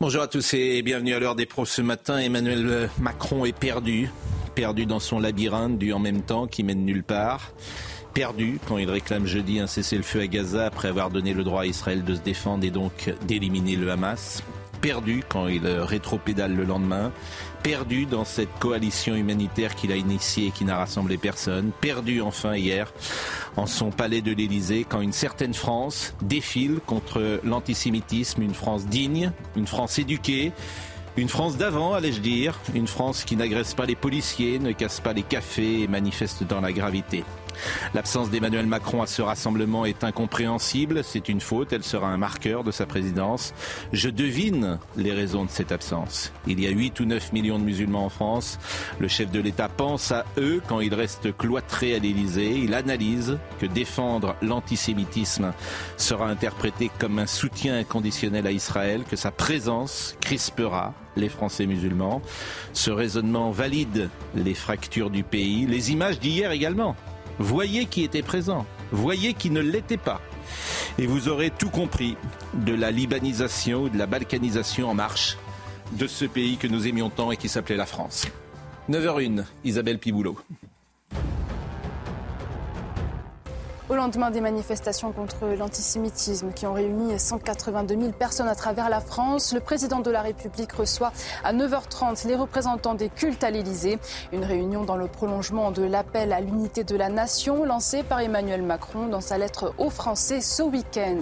Bonjour à tous et bienvenue à l'heure des pros ce matin. Emmanuel Macron est perdu. Perdu dans son labyrinthe du en même temps qui mène nulle part perdu quand il réclame jeudi un cessez-le-feu à Gaza après avoir donné le droit à Israël de se défendre et donc d'éliminer le Hamas. Perdu quand il rétropédale le lendemain. Perdu dans cette coalition humanitaire qu'il a initiée et qui n'a rassemblé personne. Perdu enfin hier en son palais de l'Élysée quand une certaine France défile contre l'antisémitisme, une France digne, une France éduquée. Une France d'avant, allais-je dire, une France qui n'agresse pas les policiers, ne casse pas les cafés et manifeste dans la gravité. L'absence d'Emmanuel Macron à ce rassemblement est incompréhensible. C'est une faute. Elle sera un marqueur de sa présidence. Je devine les raisons de cette absence. Il y a 8 ou 9 millions de musulmans en France. Le chef de l'État pense à eux quand il reste cloîtré à l'Élysée. Il analyse que défendre l'antisémitisme sera interprété comme un soutien inconditionnel à Israël, que sa présence crispera les Français musulmans. Ce raisonnement valide les fractures du pays, les images d'hier également. Voyez qui était présent, voyez qui ne l'était pas. Et vous aurez tout compris de la libanisation de la balkanisation en marche de ce pays que nous aimions tant et qui s'appelait la France. 9h01, Isabelle Piboulot. Au lendemain des manifestations contre l'antisémitisme qui ont réuni 182 000 personnes à travers la France, le président de la République reçoit à 9h30 les représentants des cultes à l'Élysée. Une réunion dans le prolongement de l'appel à l'unité de la nation lancé par Emmanuel Macron dans sa lettre aux Français ce week-end.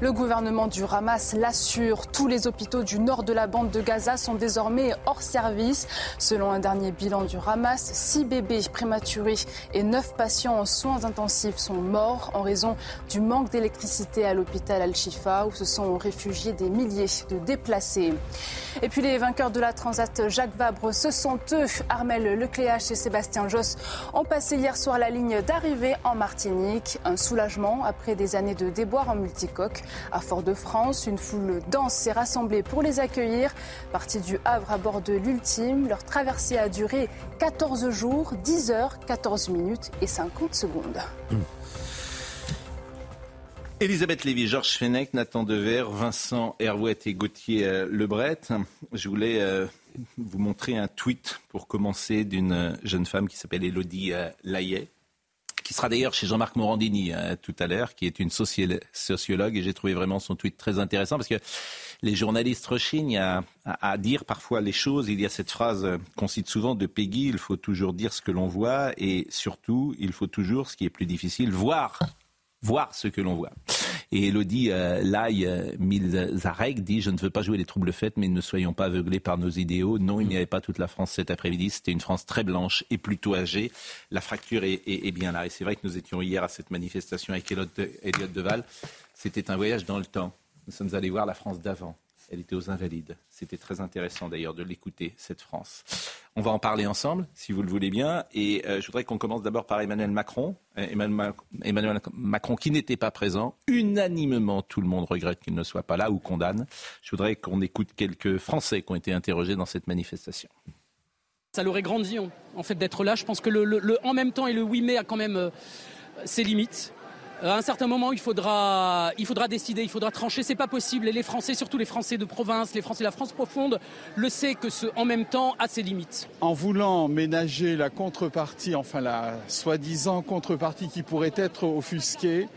Le gouvernement du Hamas l'assure, tous les hôpitaux du nord de la bande de Gaza sont désormais hors service. Selon un dernier bilan du Hamas, 6 bébés prématurés et 9 patients en soins intensifs sont morts en raison du manque d'électricité à l'hôpital Al-Shifa où se sont réfugiés des milliers de déplacés. Et puis les vainqueurs de la Transat Jacques Vabre, ce sont eux, Armel Lecléache et Sébastien Josse, ont passé hier soir la ligne d'arrivée en Martinique. Un soulagement après des années de déboire en multicoque. À Fort-de-France, une foule dense s'est rassemblée pour les accueillir. Partis du Havre à bord de l'Ultime, leur traversée a duré 14 jours, 10 heures, 14 minutes et 50 secondes. Elisabeth Lévy, Georges Fenech, Nathan Dever, Vincent Hervouet et Gauthier euh, Lebret. Je voulais euh, vous montrer un tweet pour commencer d'une jeune femme qui s'appelle Elodie euh, Layet, qui sera d'ailleurs chez Jean-Marc Morandini tout à l'heure, qui est une sociologue, et j'ai trouvé vraiment son tweet très intéressant parce que les journalistes rechignent à, dire parfois les choses. Il y a cette phrase qu'on cite souvent de Peggy, il faut toujours dire ce que l'on voit et surtout, il faut toujours, ce qui est plus difficile, voir voir ce que l'on voit. Et Elodie euh, Lai euh, Milzarek dit Je ne veux pas jouer les troubles fêtes, mais ne soyons pas aveuglés par nos idéaux. Non, il n'y avait pas toute la France cet après-midi. C'était une France très blanche et plutôt âgée. La fracture est bien là. Et c'est vrai que nous étions hier à cette manifestation avec Elliot Deval. C'était un voyage dans le temps. Nous sommes allés voir la France d'avant. Elle était aux Invalides. C'était très intéressant d'ailleurs de l'écouter, cette France. On va en parler ensemble, si vous le voulez bien. Et euh, je voudrais qu'on commence d'abord par Emmanuel Macron. Euh, Emmanuel, Macron qui n'était pas présent. Unanimement, tout le monde regrette qu'il ne soit pas là ou condamne. Je voudrais qu'on écoute quelques Français qui ont été interrogés dans cette manifestation. Ça l'aurait grandi, en fait, d'être là. Je pense que le, en même temps et le 8 mai a quand même euh, ses limites. Euh, à un certain moment, il faudra, il faudra décider, il faudra trancher. C'est pas possible. Et les Français, surtout les Français de province, les Français de la France profonde, le sait que ce en même temps a ses limites. En voulant ménager la contrepartie, enfin la soi-disant contrepartie qui pourrait être offusquée,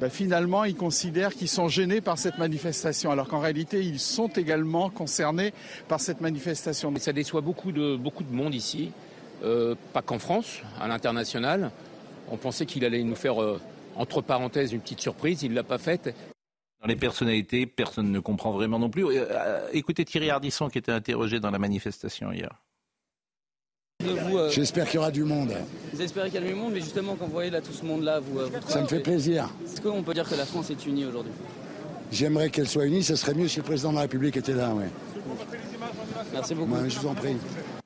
ben finalement, ils considèrent qu'ils sont gênés par cette manifestation, alors qu'en réalité, ils sont également concernés par cette manifestation. Ça déçoit beaucoup de, beaucoup de monde ici, euh, pas qu'en France, à l'international. On pensait qu'il allait nous faire euh, entre parenthèses, une petite surprise, il ne l'a pas faite. Dans les personnalités, personne ne comprend vraiment non plus. Euh, écoutez Thierry Ardisson qui était interrogé dans la manifestation hier. Euh, J'espère qu'il y aura du monde. Vous espérez qu'il y a du monde, mais justement, quand vous voyez là tout ce monde-là, vous, vous Ça me fait plaisir. Est-ce qu'on peut dire que la France est unie aujourd'hui? J'aimerais qu'elle soit unie, ce serait mieux si le président de la République était là, oui. Merci beaucoup. je vous en prie.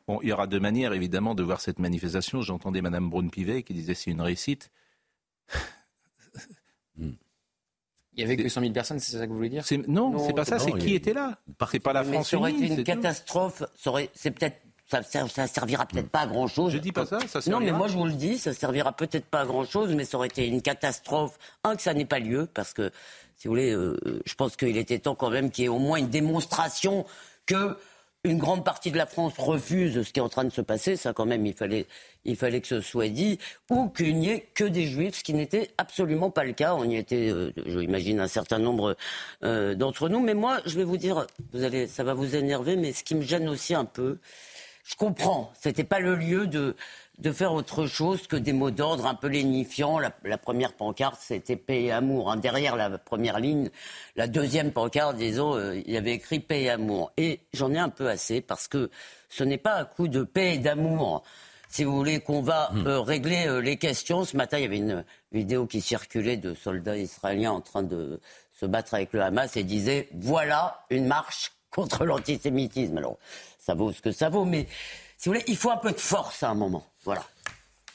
Bon, il y aura deux manières, évidemment, de voir cette manifestation. J'entendais Mme Braun-Pivet qui disait c'est une réussite. Il n'y avait que 100 000 personnes, c'est ça que vous voulez dire Non, non c'est pas ça, c'est qui était là. C'est pas la France Ça aurait été une catastrophe, c'est peut-être ça, ça, servira peut-être pas à grand chose. Je dis pas ça, ça servira. Non, mais moi je vous le dis, ça servira peut-être pas à grand chose, mais ça aurait été une catastrophe. Un que ça n'ait pas lieu, parce que si vous voulez, euh, je pense qu'il était temps quand même qu'il y ait au moins une démonstration que une grande partie de la France refuse ce qui est en train de se passer, ça quand même, il fallait, il fallait que ce soit dit, ou qu'il n'y ait que des juifs, ce qui n'était absolument pas le cas. On y était, euh, je imagine, un certain nombre euh, d'entre nous. Mais moi, je vais vous dire, vous allez, ça va vous énerver, mais ce qui me gêne aussi un peu, je comprends, c'était pas le lieu de, de faire autre chose que des mots d'ordre un peu lénifiants. La, première pancarte, c'était paix et amour. Hein. Derrière la première ligne, la deuxième pancarte, disons, euh, il y avait écrit paix et amour. Et j'en ai un peu assez parce que ce n'est pas un coup de paix et d'amour. Si vous voulez qu'on va hmm. euh, régler euh, les questions, ce matin il y avait une vidéo qui circulait de soldats israéliens en train de se battre avec le Hamas et disait voilà une marche contre l'antisémitisme. Alors ça vaut ce que ça vaut, mais si vous voulez, il faut un peu de force à un moment. Voilà.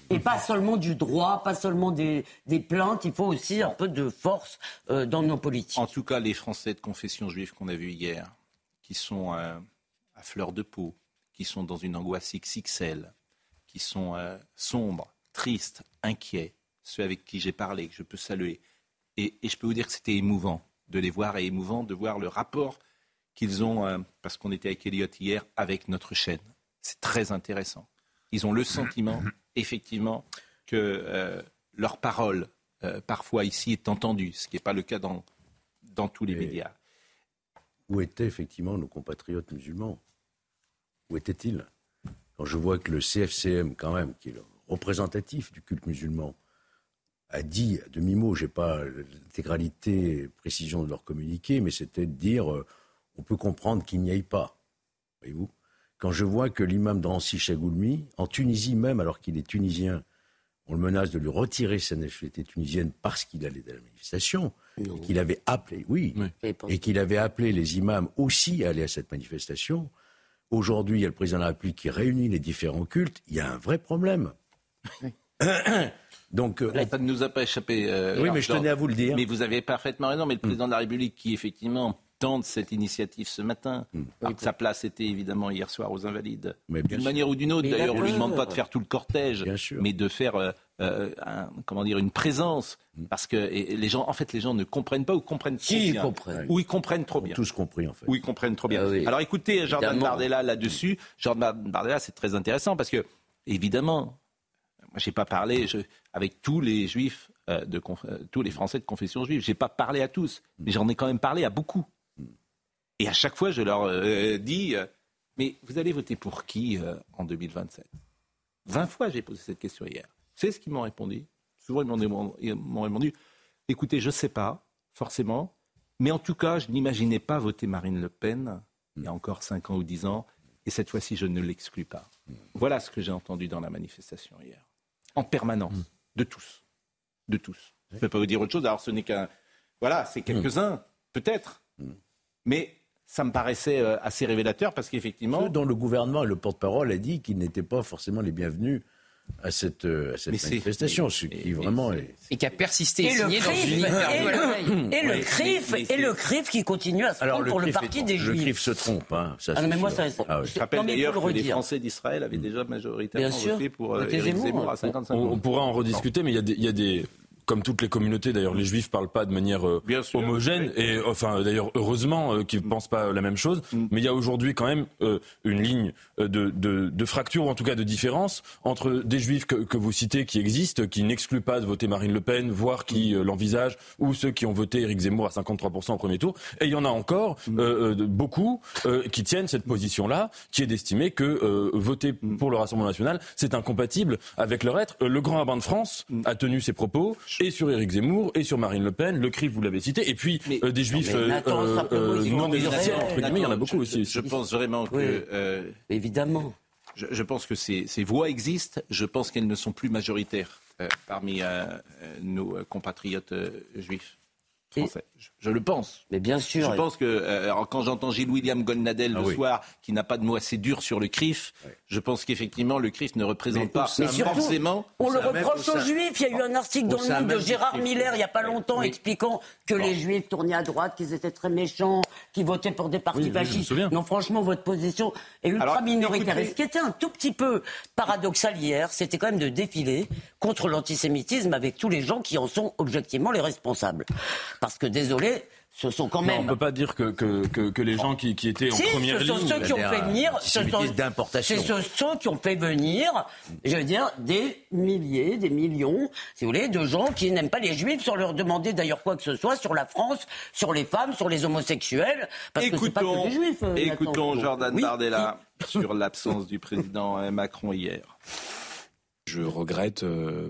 Et pas seulement du droit, pas seulement des, plaintes, il faut aussi un peu de force euh, dans nos politiques. En tout cas, les Français de confession juive qu'on a vus hier, qui sont euh, à fleur de peau, qui sont dans une angoisse XXL, qui sont euh, sombres, tristes, inquiets, ceux avec qui j'ai parlé, que je peux saluer. Et, et je peux vous dire que c'était émouvant de les voir et émouvant de voir le rapport qu'ils ont, parce qu'on était avec Elliot hier, avec notre chaîne. C'est très intéressant. Ils ont le sentiment, effectivement, que euh, leur parole, euh, parfois ici, est entendue, ce qui n'est pas le cas dans, dans tous les médias. Où étaient effectivement nos compatriotes musulmans? Où étaient-ils? Quand je vois que le CFCM, quand même, qui est le représentatif du culte musulman, a dit à demi-mot, je n'ai pas l'intégralité, précision de leur communiqué, mais c'était de dire euh, on peut comprendre qu'il n'y aille pas. Voyez-vous? Quand je vois que l'imam d'Ancy Chagoulmi, en Tunisie même, alors qu'il est tunisien, on le menace de lui retirer sa nationalité tunisienne parce qu'il allait à la manifestation, et qu'il avait appelé, oui, et qu'il avait appelé les imams aussi à aller à cette manifestation. Aujourd'hui, il y a le président de la République qui réunit les différents cultes. Il y a un vrai problème. Donc, euh, ça ne nous a pas échappé. Euh, oui, mais je tenais à vous le dire. Mais vous avez parfaitement raison. Mais le président de la République, qui effectivement tente cette initiative ce matin. Hmm. sa place était évidemment hier soir aux Invalides. D'une manière ou d'une autre, d'ailleurs, on ne lui demande pas de faire tout le cortège, mais de faire euh, euh, comment dire, une présence. Hmm. Parce que les gens, en fait, les gens ne comprennent pas ou comprennent trop bien. Comprennent. Ou ils comprennent trop bien. Tous compris, en fait. Ou ils comprennent trop bien. Ah Alors écoutez, Jordan Bardella là-dessus. Jordan Bardella, c'est très intéressant parce que, évidemment, moi, j'ai pas parlé avec tous les juifs, euh, de, tous les Français de confession juive. J'ai pas parlé à tous, mais j'en ai quand même parlé à beaucoup. Et à chaque fois, je leur euh, dis, euh, mais vous allez voter pour qui euh, en 2027 20 fois, j'ai posé cette question hier. C'est ce qu'ils m'ont répondu. Souvent, ils m'ont répondu, écoutez, je ne sais pas, forcément, mais en tout cas, je n'imaginais pas voter Marine Le Pen il y a encore 5 ans ou 10 ans, et cette fois-ci, je ne l'exclus pas. Voilà ce que j'ai entendu dans la manifestation hier. En permanence, de tous. De tous. Je ne peux pas vous dire autre chose, alors ce n'est qu'un... Voilà, c'est quelques-uns, peut-être. Mais ça me paraissait euh, assez révélateur parce qu'effectivement. Ceux dont le gouvernement et le porte-parole a dit qu'ils n'étaient pas forcément les bienvenus à cette, euh, à cette manifestation, ce qui vraiment est... Et qui a persisté et, signé dans une et, le, CRIF, et le CRIF qui continue à se prendre pour le parti des Juifs. Le CRIF se trompe, hein, ça ah, mais moi, ça, ah, Je rappelle d'ailleurs que les Français d'Israël avaient déjà majoritairement voté pour euh, Éric Zemmour à 55 On, on pourra en rediscuter, mais il y, y, a des comme toutes les communautés, d'ailleurs, les juifs parlent pas de manière euh, homogène, et enfin, d'ailleurs, heureusement euh, qu'ils ne pensent pas la même chose. Mm. Mais il y a aujourd'hui quand même euh, une ligne de, de, de, fracture, ou en tout cas de différence, entre des juifs que, que vous citez qui existent, qui n'excluent pas de voter Marine Le Pen, voire qui mm. l'envisagent, ou ceux qui ont voté Éric Zemmour à 53% au premier tour. Et il y en a encore mm. beaucoup qui tiennent cette position-là, qui est d'estimer que voter pour le Rassemblement national, c'est incompatible avec leur être. Le grand rabbin de France a tenu ses propos et sur Éric Zemmour, et sur Marine Le Pen, le CRIF, vous l'avez cité, et puis euh, des juifs euh, euh, non essentiels, entre guillemets, il y en a beaucoup aussi. Je pense vraiment que... Évidemment. je, pense que ces, ces, voix existent. Je pense qu'elles ne sont plus majoritaires parmi nos compatriotes juifs. Je, le pense. Mais bien sûr. Je pense que euh, quand j'entends Gilles William Golnadel le ah soir, qui n'a pas de mots assez durs sur le CRIF, je pense qu'effectivement le CRIF ne représente pas mais forcément. On le reproche aux Juifs. Il y a eu un article dans le Monde de Gérard Miller il n'y a pas longtemps expliquant que les Juifs tournaient à droite, qu'ils étaient très méchants, qu'ils votaient pour des partis fascistes. non, franchement, votre position est ultra minoritaire. Et ce qui était un tout petit peu paradoxal hier, c'était quand même de défiler contre l'antisémitisme avec tous les gens qui en sont objectivement les responsables. Parce que désolé, ce sont quand même. on ne peut pas dire que, que, que, les gens qui, qui étaient en première ce sont Ceux qui ont fait venir, ce sont, ce sont qui ont fait venir, je veux dire, des milliers, des millions, si vous voulez, de gens qui n'aiment pas les juifs, sans leur demander d'ailleurs quoi que ce soit sur la France, sur les femmes, sur les homosexuels, parce écoutons, que c'est pas que les juifs. Euh, écoutons Jordan Bardella sur l'absence du président Macron hier. Je regrette euh,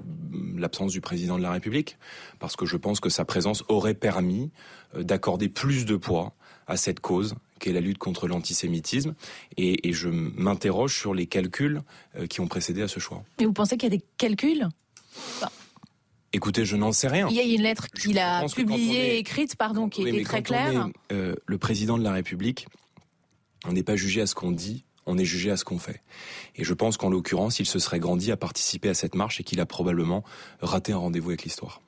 l'absence du président de la République parce que je pense que sa présence aurait permis euh, d'accorder plus de poids à cette cause qu'est la lutte contre l'antisémitisme. Et, je m'interroge sur les calculs euh, qui ont précédé à ce choix. Et vous pensez qu'il y a des calculs? Écoutez, je n'en sais rien. Il y a une lettre qu'il a publiée, écrite, pardon, qui était très claire. le président de la République, on n'est pas jugé à ce qu'on dit, on est jugé à ce qu'on fait. Et je pense qu'en l'occurrence, il se serait grandi à participer à cette marche et qu'il a probablement raté un rendez-vous avec l'histoire.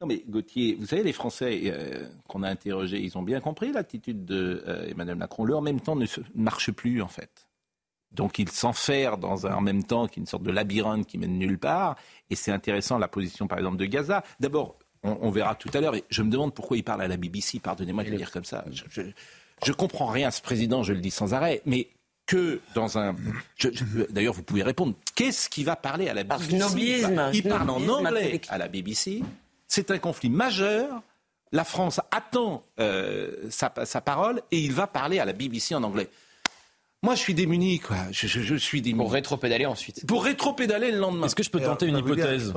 Non mais Gauthier, vous savez, les Français euh, qu'on a interrogés, ils ont bien compris l'attitude d'Emmanuel euh, Emmanuel Macron. Le en même temps ne marche plus en fait. Donc il s'enferme dans un en même temps qui est une sorte de labyrinthe qui mène nulle part. Et c'est intéressant la position par exemple de Gaza. D'abord, on, verra tout à l'heure. Je me demande pourquoi il parle à la BBC. Pardonnez-moi de le dire comme ça. Je, je, comprends rien à ce président, je le dis sans arrêt. Mais que dans un. D'ailleurs, vous pouvez répondre. Qu'est-ce qui va parler à la BBC Il parle en anglais à la BBC. C'est un conflit majeur. La France attend euh, sa, parole et il va parler à la BBC en anglais. Moi, je suis démuni, quoi. Je, suis démuni. Pour rétro-pédaler ensuite. Pour rétro-pédaler le lendemain. Est-ce que je peux tenter une hypothèse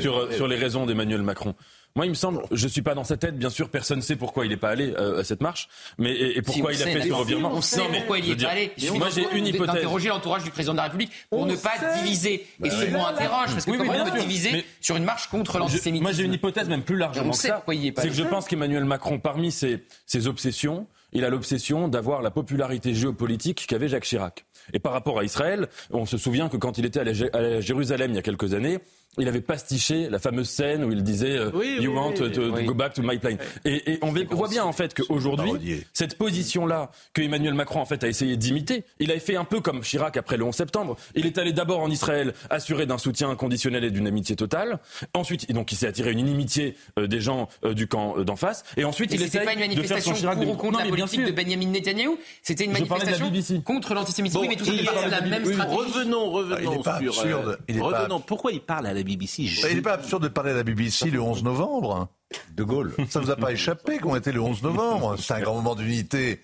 sur, sur les raisons d'Emmanuel Macron moi, il me semble, je suis pas dans sa tête, bien sûr, personne ne sait pourquoi il n'est pas allé euh, à cette marche, mais et, pourquoi il a fait ce revirement. On sait pourquoi il n'y est pas allé. Moi, j'ai une hypothèse. D'interroger l'entourage du président de la République pour ne pas diviser. Et ce mot interroge, parce que comment on peut diviser sur une marche contre l'antisémitisme Moi, j'ai une hypothèse même plus largement que ça. C'est que je pense qu'Emmanuel Macron, parmi ses, ses obsessions, il a l'obsession d'avoir la popularité géopolitique qu'avait Jacques Chirac. Et par rapport à Israël, on se souvient que quand il était à Jérusalem il y a quelques années, il avait pastiché la fameuse scène où il disait euh, You want to, go back to my plane. Et, on voit bien en fait qu'aujourd'hui, cette position-là que Emmanuel Macron en fait a essayé d'imiter, il a fait un peu comme Chirac après le 11 septembre. Il est allé d'abord en Israël assuré d'un soutien inconditionnel et d'une amitié totale. Ensuite, donc il s'est attiré une inimitié euh, des gens euh, du camp d'en face. Et ensuite, il essaie pas une manifestation de faire son pour ou contre la politique de Benjamin Netanyahu. C'était une manifestation contre l'antisémitisme. oui, mais tout ça la même stratégie. Revenons, revenons sur. Revenons. Pourquoi il parle à la BBC. Il n'est pas absurde de parler à la BBC le 11 novembre. De Gaulle. Ça ne vous a pas échappé qu'on était le 11 novembre. C'est un grand moment d'unité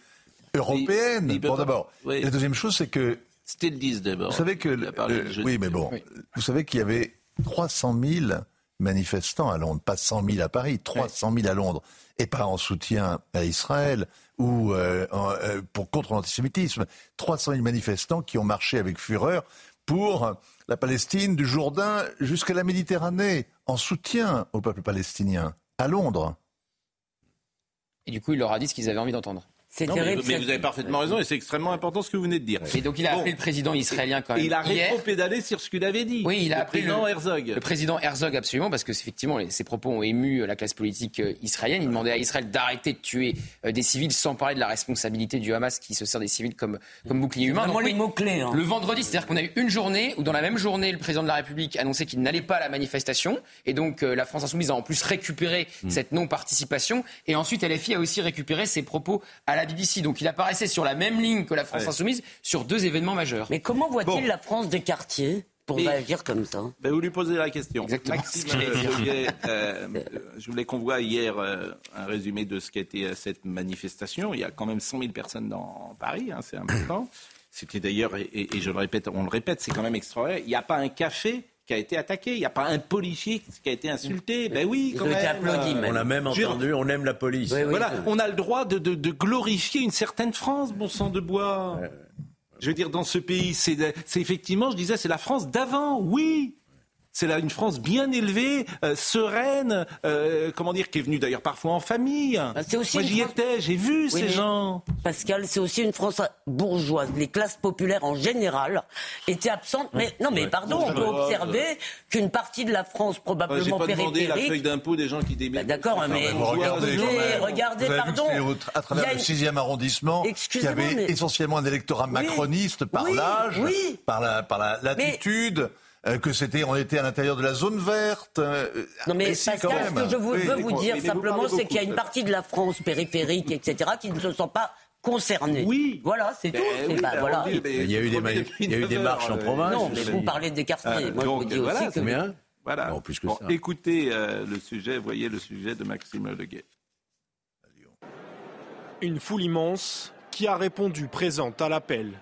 européenne. Bon, d'abord. La deuxième chose, c'est que. C'était le 10 d'abord. Vous savez que. oui, mais bon. Vous savez qu'il y avait 300 000 manifestants à Londres, pas 100 000 à Paris, 300 000 à Londres, et pas en soutien à Israël ou euh, euh, pour contre l'antisémitisme. 300 000 manifestants qui ont marché avec fureur pour la Palestine du Jourdain jusqu'à la Méditerranée, en soutien au peuple palestinien, à Londres. Et du coup, il leur a dit ce qu'ils avaient envie d'entendre. C'est terrible. Mais, vous avez parfaitement raison et c'est extrêmement important ce que vous venez de dire. Et donc il a appelé le président israélien quand même. il a rétro-pédalé sur ce qu'il avait dit. Oui, il a le appelé président Herzog. Le président Herzog absolument parce que effectivement ses propos ont ému la classe politique euh, israélienne. Il demandait à Israël d'arrêter de tuer euh, des civils sans parler de la responsabilité du Hamas qui se sert des civils comme comme bouclier humain. Vraiment les mots clés. Hein. Le vendredi, c'est-à-dire qu'on a eu une journée où dans la même journée le président de la République annonçait qu'il n'allait pas à la manifestation et donc euh, la France insoumise a en plus récupéré mm. cette non-participation et ensuite LFI a aussi récupéré ses propos à la BBC. Donc il apparaissait sur la même ligne que la France insoumise sur deux événements majeurs. Mais comment voit-il la France des quartiers pour réagir comme ça? Ben Vous lui posez la question. Maxime euh, euh, je voulais qu'on voit hier euh, un résumé de ce qu'était cette manifestation. Il y a quand même 100 000 personnes dans Paris, hein, c'est important. C'était d'ailleurs, et, et, je le répète, on le répète, c'est quand même extraordinaire. Il n'y a pas un café qui a été attaqué. Il n'y a pas un policier qui a été insulté. Ben oui, quand même. On a même entendu, on aime la police. voilà, on a le droit de, glorifier une certaine France, bon sang de bois. Je veux dire, dans ce pays, c'est effectivement, je disais, c'est la France d'avant, oui. C'est là une France bien élevée, euh, sereine, euh, comment dire, qui est venue d'ailleurs parfois en famille. Bah, Moi j'y étais, j'ai vu ces gens. Pascal, c'est aussi une France bourgeoise. Les classes populaires en général étaient absentes. Mais non, mais pardon, on peut observer qu'une partie de la France probablement pas périphérique. demandé la feuille d'impôt des gens qui débitent. Bah, D'accord, mais regardez, regardez, pardon. à travers le 6e arrondissement, qui avait essentiellement un électorat macroniste par l'âge, par la par la latitude. Euh, que c'était, on était à l'intérieur de la zone verte. Euh, non mais Pascal, ce que je veux vous dire simplement, c'est qu'il y a une partie de la France périphérique, etc., qui ne se sent pas concernés. Oui. Voilà, c'est tout. voilà. il y a eu des, il y a eu des marches en province. Non, mais vous parlez des quartiers. Euh, Moi, donc, je vous dis voilà, aussi que... bien. Voilà. plus que ça. Écoutez le sujet, voyez le sujet de Maxime Leguet. Une foule immense qui a répondu présente à l'appel.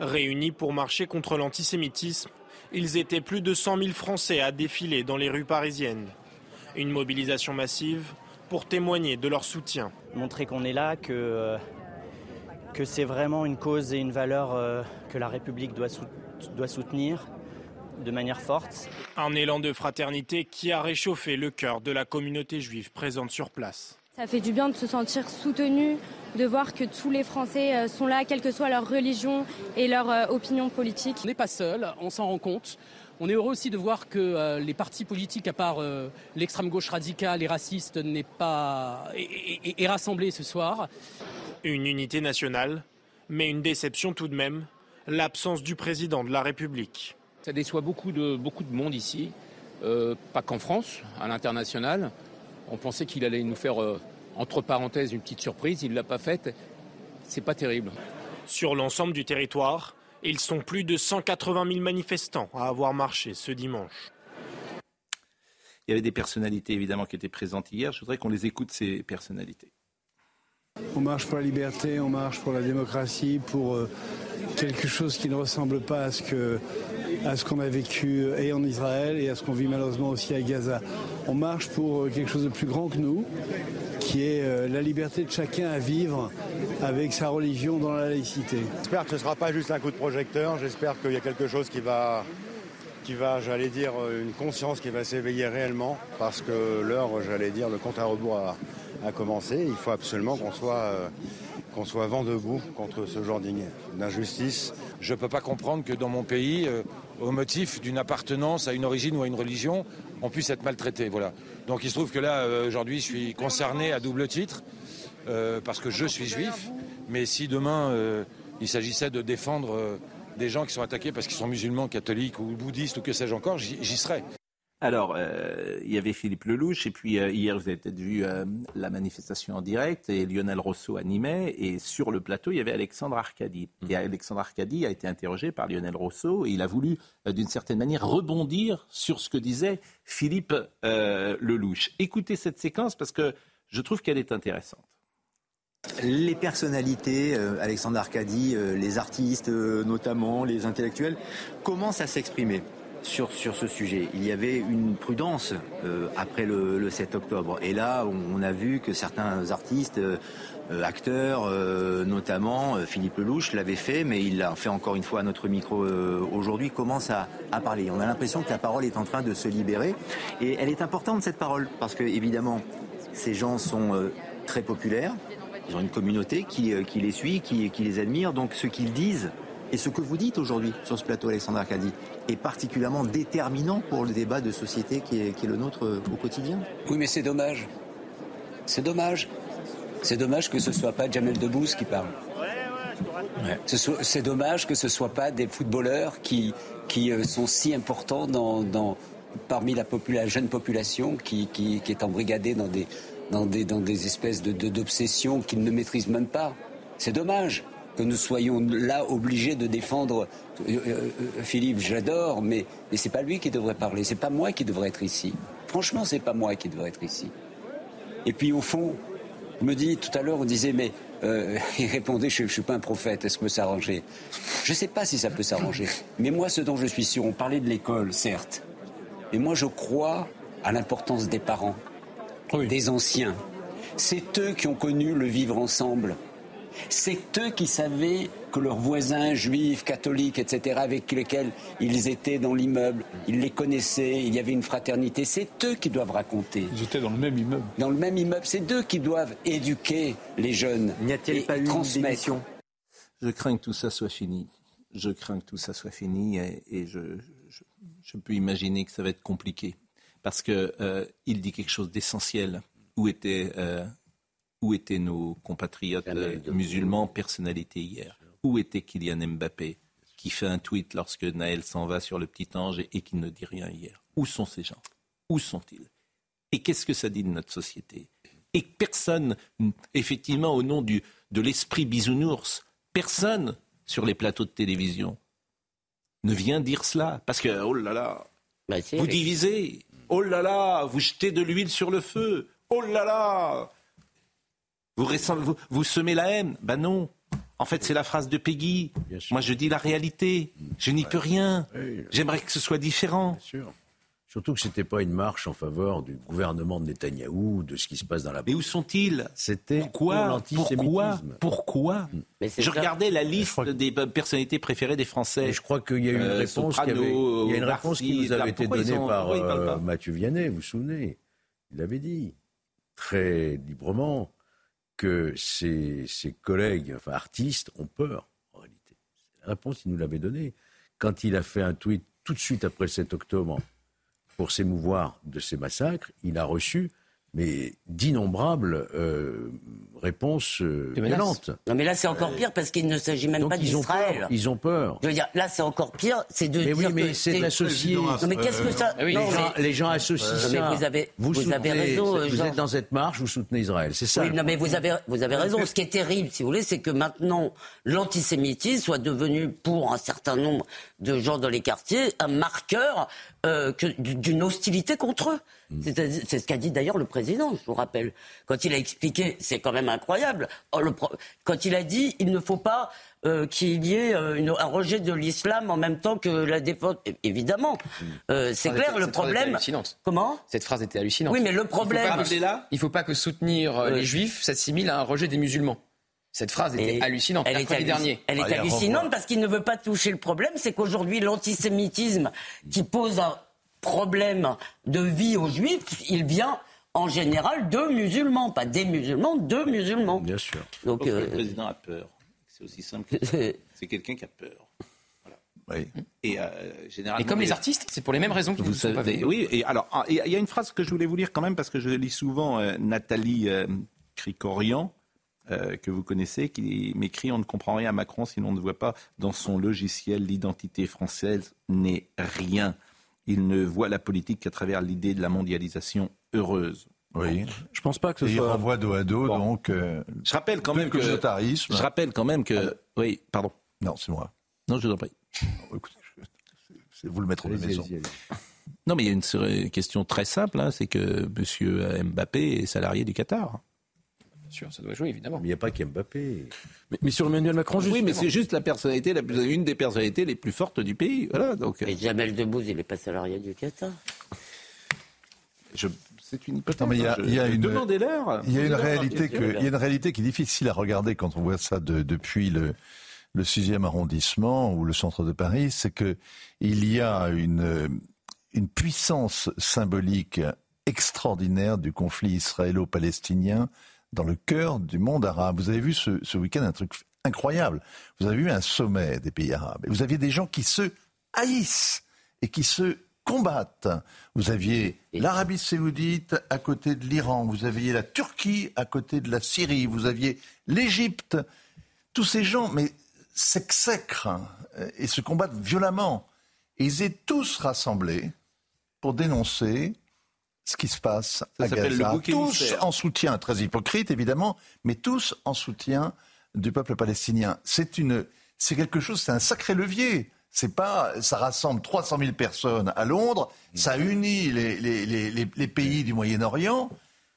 Réunis pour marcher contre l'antisémitisme, ils étaient plus de 100 000 Français à défiler dans les rues parisiennes. Une mobilisation massive pour témoigner de leur soutien. Montrer qu'on est là, que, euh, que c'est vraiment une cause et une valeur euh, que la République doit, doit soutenir de manière forte. Un élan de fraternité qui a réchauffé le cœur de la communauté juive présente sur place. Ça fait du bien de se sentir soutenu, de voir que tous les Français euh, sont là, quelle que soit leur religion et leur euh, opinion politique. On n'est pas seul, on s'en rend compte. On est heureux aussi de voir que euh, les partis politiques, à part l'extrême gauche radicale et raciste, n'est pas est, rassemblé ce soir. Une unité nationale, mais une déception tout de même, l'absence du président de la République. Ça déçoit beaucoup de, beaucoup de monde ici, pas qu'en France, à l'international. On pensait qu'il allait nous faire, euh, entre parenthèses, une petite surprise. Il ne l'a pas faite. C'est pas terrible. Sur l'ensemble du territoire, ils sont plus de 180 000 manifestants à avoir marché ce dimanche. Il y avait des personnalités évidemment qui étaient présentes hier. Je voudrais qu'on les écoute, ces personnalités. On marche pour la liberté, on marche pour la démocratie, pour euh, quelque chose qui ne ressemble pas à ce que à ce qu'on a vécu et en Israël et à ce qu'on vit malheureusement aussi à Gaza. On marche pour euh, quelque chose de plus grand que nous, qui est euh, la liberté de chacun à vivre avec sa religion dans la laïcité. J'espère que ce ne sera pas juste un coup de projecteur, j'espère qu'il y a quelque chose qui va qui va, j'allais dire, une conscience qui va s'éveiller réellement, parce que l'heure, j'allais dire, le compte à rebours a, a commencé. Il faut absolument qu'on soit, euh, qu'on soit vent debout contre ce genre d'injustice. Je ne peux pas comprendre que dans mon pays, au motif d'une appartenance à une origine ou à une religion, on puisse être maltraité. Voilà. Donc il se trouve que là, euh, aujourd'hui, je suis concerné à double titre, euh, parce que je suis juif, mais si demain euh, il s'agissait de défendre des gens qui sont attaqués parce qu'ils sont musulmans, catholiques ou bouddhistes ou que sais-je encore, j'y serais. Alors, euh, il y avait Philippe Lelouch, et puis euh, hier, vous avez peut-être vu euh, la manifestation en direct, et Lionel Rousseau animait, et sur le plateau, il y avait Alexandre Arcadi. Mmh. Et Alexandre Arcadi a été interrogé par Lionel Rousseau, et il a voulu, d'une certaine manière, rebondir sur ce que disait Philippe Lelouch. Écoutez cette séquence, parce que je trouve qu'elle est intéressante. Les personnalités, Alexandre Arcadi, les artistes notamment, les intellectuels, commencent à s'exprimer sur, ce sujet. Il y avait une prudence euh, après le, 7 octobre. Et là, on, a vu que certains artistes, euh, acteurs, euh, notamment Philippe Lelouch, l'avait fait, mais il l'a fait encore une fois à notre micro aujourd'hui, commence à, parler. On a l'impression que la parole est en train de se libérer. Et elle est importante, cette parole, parce que, évidemment, ces gens sont très populaires. Ils ont une communauté qui, les suit, qui, qui les admire. Donc, ce qu'ils disent et ce que vous dites aujourd'hui sur ce plateau, Alexandre Arcadi, est particulièrement déterminant pour le débat de société qui est, le nôtre euh, au quotidien. Oui, mais c'est dommage. C'est dommage. C'est dommage que ce ne soit pas Jamel Debbouze qui parle. C'est dommage que ce ne soit pas des footballeurs qui, qui euh, sont si importants dans, parmi la, jeune population qui, qui, est embrigadée dans des, dans des, dans des espèces d'obsessions de, qu'ils ne maîtrisent même pas. C'est dommage que nous soyons là obligés de défendre euh, euh, euh, Philippe, j'adore, mais, mais c'est pas lui qui devrait parler, c'est pas moi qui devrais être ici. Franchement, c'est pas moi qui devrais être ici. Et puis au fond, je me dis tout à l'heure, on disait, mais il répondait, je, ne suis pas un prophète, est-ce que ça s'arranger? Je ne sais pas si ça peut s'arranger. Mais moi, ce dont je suis sûr, on parlait de l'école, certes, mais moi, je crois à l'importance des parents, des anciens. C'est eux qui ont connu le vivre ensemble. C'est eux qui savaient que leurs voisins juifs, catholiques, etc., avec lesquels ils étaient dans l'immeuble, ils les connaissaient, il y avait une fraternité. C'est eux qui doivent raconter. Ils étaient dans le même immeuble. Dans le même immeuble, c'est eux qui doivent éduquer les jeunes. N'y a-t-il pas eu une Je crains que tout ça soit fini. Je crains que tout ça soit fini et, je, peux imaginer que ça va être compliqué parce qu'il euh, dit quelque chose d'essentiel. Où était euh, où étaient nos compatriotes euh, musulmans, personnalités hier? Où était Kylian Mbappé, qui fait un tweet lorsque Naël s'en va sur le petit ange et, qui ne dit rien hier? Où sont ces gens? Où sont-ils? Et qu'est-ce que ça dit de notre société? Et personne, effectivement, au nom du, de l'esprit bisounours, personne sur les plateaux de télévision ne vient dire cela. Parce que, oh là là, bah, vous divisez. Oh là là, vous jetez de l'huile sur le feu. Oh là là, vous, vous, semez la haine Ben non. En fait, c'est la phrase de Peggy. Moi, je dis la réalité. Je n'y peux rien. J'aimerais que ce soit différent. Bien sûr. Surtout que ce n'était pas une marche en faveur du gouvernement de Netanyahou, de ce qui se passe dans la. Mais où sont-ils? C'était pourquoi? Pourquoi? Pourquoi? Je regardais la liste des personnalités préférées des Français. je crois qu'il y a eu une euh, réponse, qui, il y a une réponse qui nous avait été donnée par euh, Mathieu Vianney. Vous vous souvenez? Il avait dit très librement que ses, collègues, enfin artistes, ont peur, en réalité. La réponse qu'il nous l'avait donnée. Quand il a fait un tweet tout de suite après le 7 octobre pour s'émouvoir de ces massacres, il a reçu mais d'innombrables euh, réponses euh, violentes. Non, mais là, c'est encore pire parce qu'il ne s'agit même pas d'Israël. Ils ont peur. Je veux dire, là, c'est encore pire. C'est de mais dire oui, mais c'est associé. Non, mais qu'est-ce que ça les, gens, les, gens, associent ça. vous avez, vous, avez raison. Vous êtes dans cette marche, vous soutenez Israël. C'est ça. Oui, non, mais vous avez, vous avez raison. Ce qui est terrible, si vous voulez, c'est que maintenant, l'antisémitisme soit devenu, pour un certain nombre de gens dans les quartiers, un marqueur euh, d'une hostilité contre eux. C'est ce qu'a dit d'ailleurs le président, je vous rappelle. Quand il a expliqué, c'est quand même incroyable, oh, quand il a dit il ne faut pas euh, qu'il y ait euh, un rejet de l'islam en même temps que la défense. Évidemment, mm. c'est clair, le problème. Comment? Cette phrase était hallucinante. Oui, mais le problème. Il ne faut, pas que soutenir les juifs s'assimile à un rejet des musulmans. Cette phrase était hallucinante. Elle est, dernier. elle est hallucinante parce qu'il ne veut pas toucher le problème. C'est qu'aujourd'hui, l'antisémitisme qui pose un problème de vie aux juifs, il vient en général de musulmans, pas des musulmans, de musulmans. Bien sûr. Donc, euh, le président a peur? C'est aussi simple que C'est quelqu'un qui a peur. Oui. Et, euh, généralement, et comme les artistes, c'est pour les mêmes raisons que vous, savez. Oui, et alors, ah, il y a une phrase que je voulais vous lire quand même parce que je lis souvent euh, Nathalie Krikorian euh, que vous connaissez, qui m'écrit On ne comprend rien à Macron si l'on ne voit pas dans son logiciel l'identité française n'est rien. Il ne voit la politique qu'à travers l'idée de la mondialisation heureuse. Oui, je pense pas que ce Et soit. Il renvoie dos à dos, donc. Euh, je rappelle quand même que. Je rappelle quand même que. Ah, oui, pardon. Non, c'est moi. Non, je vous en prie. C'est vous le maître de maison. Non, mais il y a une question très simple, hein, c'est que M. Mbappé est salarié du Qatar ça doit jouer évidemment. Mais il n'y a pas qu'Mbappé. Mais, mais sur Emmanuel Macron, Oui, mais c'est juste la personnalité, la, une des personnalités les plus fortes du pays. Voilà, donc... Et Jamel Debbouze, il n'est pas salarié du Qatar. c'est une hypothèse. il y a, y a une, demandez-leur. Il y a une réalité que, il y a une réalité qui est difficile à regarder quand on voit ça de, depuis le, le 6e arrondissement ou le centre de Paris, c'est que il y a une, une puissance symbolique extraordinaire du conflit israélo-palestinien dans le cœur du monde arabe. Vous avez vu ce, week-end un truc incroyable. Vous avez vu un sommet des pays arabes. Vous aviez des gens qui se haïssent et qui se combattent. Vous aviez l'Arabie saoudite à côté de l'Iran, vous aviez la Turquie à côté de la Syrie, vous aviez l'Égypte. Tous ces gens, mais s'exècrent hein, et se combattent violemment. Et ils étaient tous rassemblés pour dénoncer ce qui se passe à Gaza. Tous en soutien, très hypocrite évidemment, mais tous en soutien du peuple palestinien. C'est une, c'est quelque chose, c'est un sacré levier. C'est pas, ça rassemble 300 000 personnes à Londres, ça unit les, les, les, les pays du Moyen-Orient,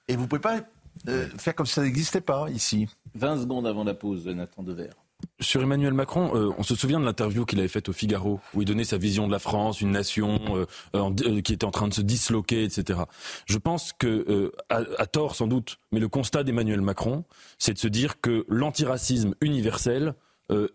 et vous pouvez pas euh, faire comme si ça n'existait pas ici. 20 secondes avant la pause, Nathan Dever. Sur Emmanuel Macron, euh, on se souvient de l'interview qu'il avait faite au Figaro, où il donnait sa vision de la France, une nation euh, euh, qui était en train de se disloquer, etc. Je pense que, à, à, tort sans doute, mais le constat d'Emmanuel Macron, c'est de se dire que l'antiracisme universel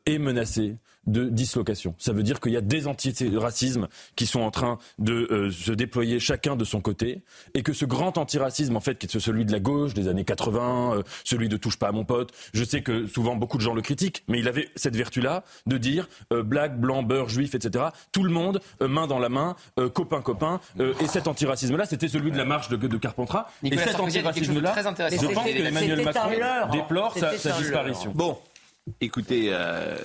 est menacé de dislocation. Ça veut dire qu'il y a des antiracismes qui sont en train de euh, se déployer chacun de son côté et que ce grand antiracisme, en fait, qui est celui de la gauche des années 80, euh, celui de touche pas à mon pote, je sais que souvent beaucoup de gens le critiquent, mais il avait cette vertu-là de dire euh, black, blanc, beurre, juif, etc. Tout le monde, main dans la main, copain, copain. et cet antiracisme-là, c'était celui de la marche de, de Carpentras. et cet antiracisme-là, je pense que Emmanuel Macron déplore sa, sa disparition. Bon, Écoutez, euh,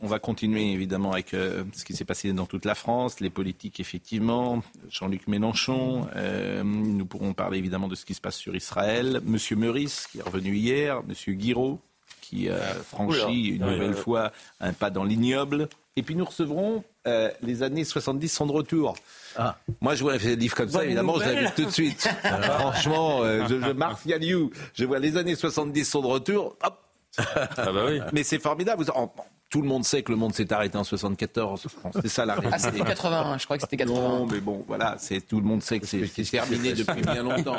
on va continuer évidemment avec euh, ce qui s'est passé dans toute la France, les politiques effectivement, Jean-Luc Mélenchon. Euh, nous pourrons parler évidemment de ce qui se passe sur Israël. Monsieur Meurice qui est revenu hier, Monsieur Guiraud qui franchit une nouvelle fois un pas dans l'ignoble. Et puis nous recevrons les années 70 sont de retour. Ah. Moi, je vois un livre comme ça, évidemment, je l'invite tout de suite. Franchement, je, je marque Je vois les années 70 sont de retour. Hop, ah bah oui. Mais c'est formidable. Tout le monde sait que le monde s'est arrêté en 74. C'est ça la réalité. Ah, c'était 80, je crois que c'était 80. Non, mais bon, voilà, c'est tout le monde sait que c'est terminé depuis bien longtemps.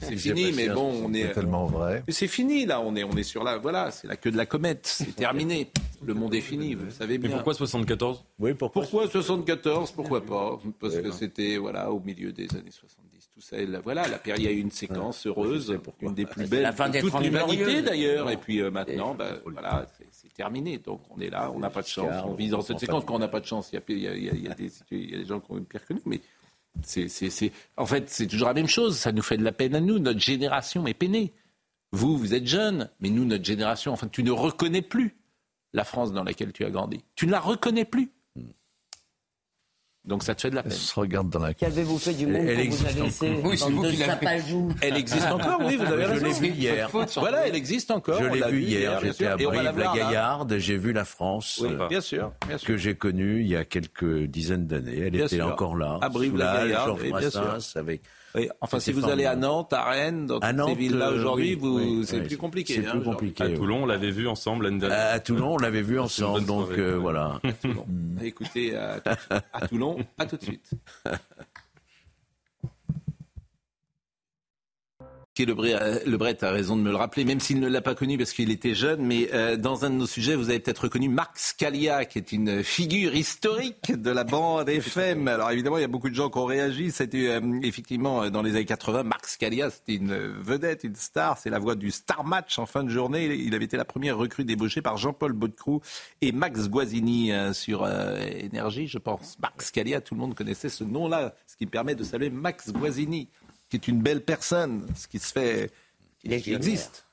C'est fini, mais bon, on est. tellement vrai. C'est fini, là, on est, on est sur la. Voilà, c'est la queue de la comète. C'est terminé. Le monde est fini, vous savez bien. Mais pourquoi 74 Oui, pourquoi Pourquoi 74 Pourquoi pas? Parce que c'était, voilà, au milieu des années 70 voilà, la il y a eu une séquence heureuse, une des plus belles de toute l'humanité d'ailleurs. Et puis euh, maintenant, bah, voilà, c'est terminé. Donc on est là, on n'a pas de chance. On vit dans cette séquence. Quand on n'a pas de chance, il y, a, des gens qui ont une pire que nous, mais c'est, en fait, c'est toujours la même chose. Ça nous fait de la peine à nous. Notre génération est peinée. Vous, vous êtes jeune, mais nous, notre génération, enfin, tu ne reconnais plus la France dans laquelle tu as grandi. Tu ne la reconnais plus. Donc ça te fait de la peine. se regarde dans la. Qu'avez-vous fait du monde elle, elle existe vous avez Oui, c'est vous qui l'avez Elle existe encore, oui, vous avez raison. Je l'ai vu hier. Voilà, elle existe encore. Je l'ai vu hier. J'étais à Brive-la-Gaillarde. J'ai vu la France. Oui, bien sûr, bien sûr. Que j'ai connue il y a quelques dizaines d'années. Elle était encore là. À Brive-la-Gaillarde, bien sûr. Avec oui, enfin, si vous allez à Nantes, à Rennes, dans toutes ces villes-là euh, aujourd'hui, vous, c'est plus compliqué. C'est hein, plus compliqué. À Toulon, on l'avait vu ensemble l'année dernière. À Toulon, on l'avait vu ensemble, donc euh, voilà. Écoutez, à, à Toulon, à tout de suite. Le Bret a raison de me le rappeler, même s'il ne l'a pas connu parce qu'il était jeune. Mais euh, dans un de nos sujets, vous avez peut-être reconnu Marc Scalia, qui est une figure historique de la bande FM. Alors évidemment, il y a beaucoup de gens qui ont réagi. C'était euh, effectivement euh, dans les années 80. Marc Scalia, c'était une vedette, une star. C'est la voix du Star Match en fin de journée. Il avait été la première recrue débauchée par Jean-Paul Baudecroux et Max Guazzini sur Énergie, je pense. Marc Scalia, tout le monde connaissait ce nom-là, ce qui permet de saluer Max Guazzini qui est une belle personne, ce qui se fait, il existe.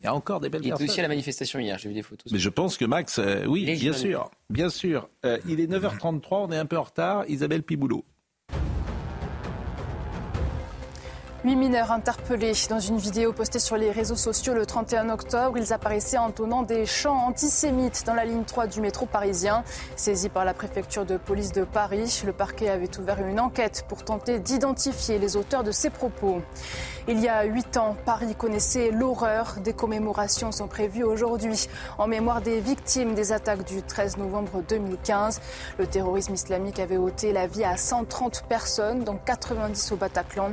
Il y a encore des belles personnes. Il était aussi à la manifestation hier, j'ai vu des photos. Mais je pense que Max, euh, oui, bien sûr, bien sûr. Euh, il est 9h33, on est un peu en retard. Isabelle Piboulot. Huit mineurs interpellés dans une vidéo postée sur les réseaux sociaux le 31 octobre. Ils apparaissaient entonnant des chants antisémites dans la ligne 3 du métro parisien. Saisi par la préfecture de police de Paris, le parquet avait ouvert une enquête pour tenter d'identifier les auteurs de ces propos. Il y a huit ans, Paris connaissait l'horreur. Des commémorations sont prévues aujourd'hui en mémoire des victimes des attaques du 13 novembre 2015. Le terrorisme islamique avait ôté la vie à 130 personnes, dont 90 au Bataclan.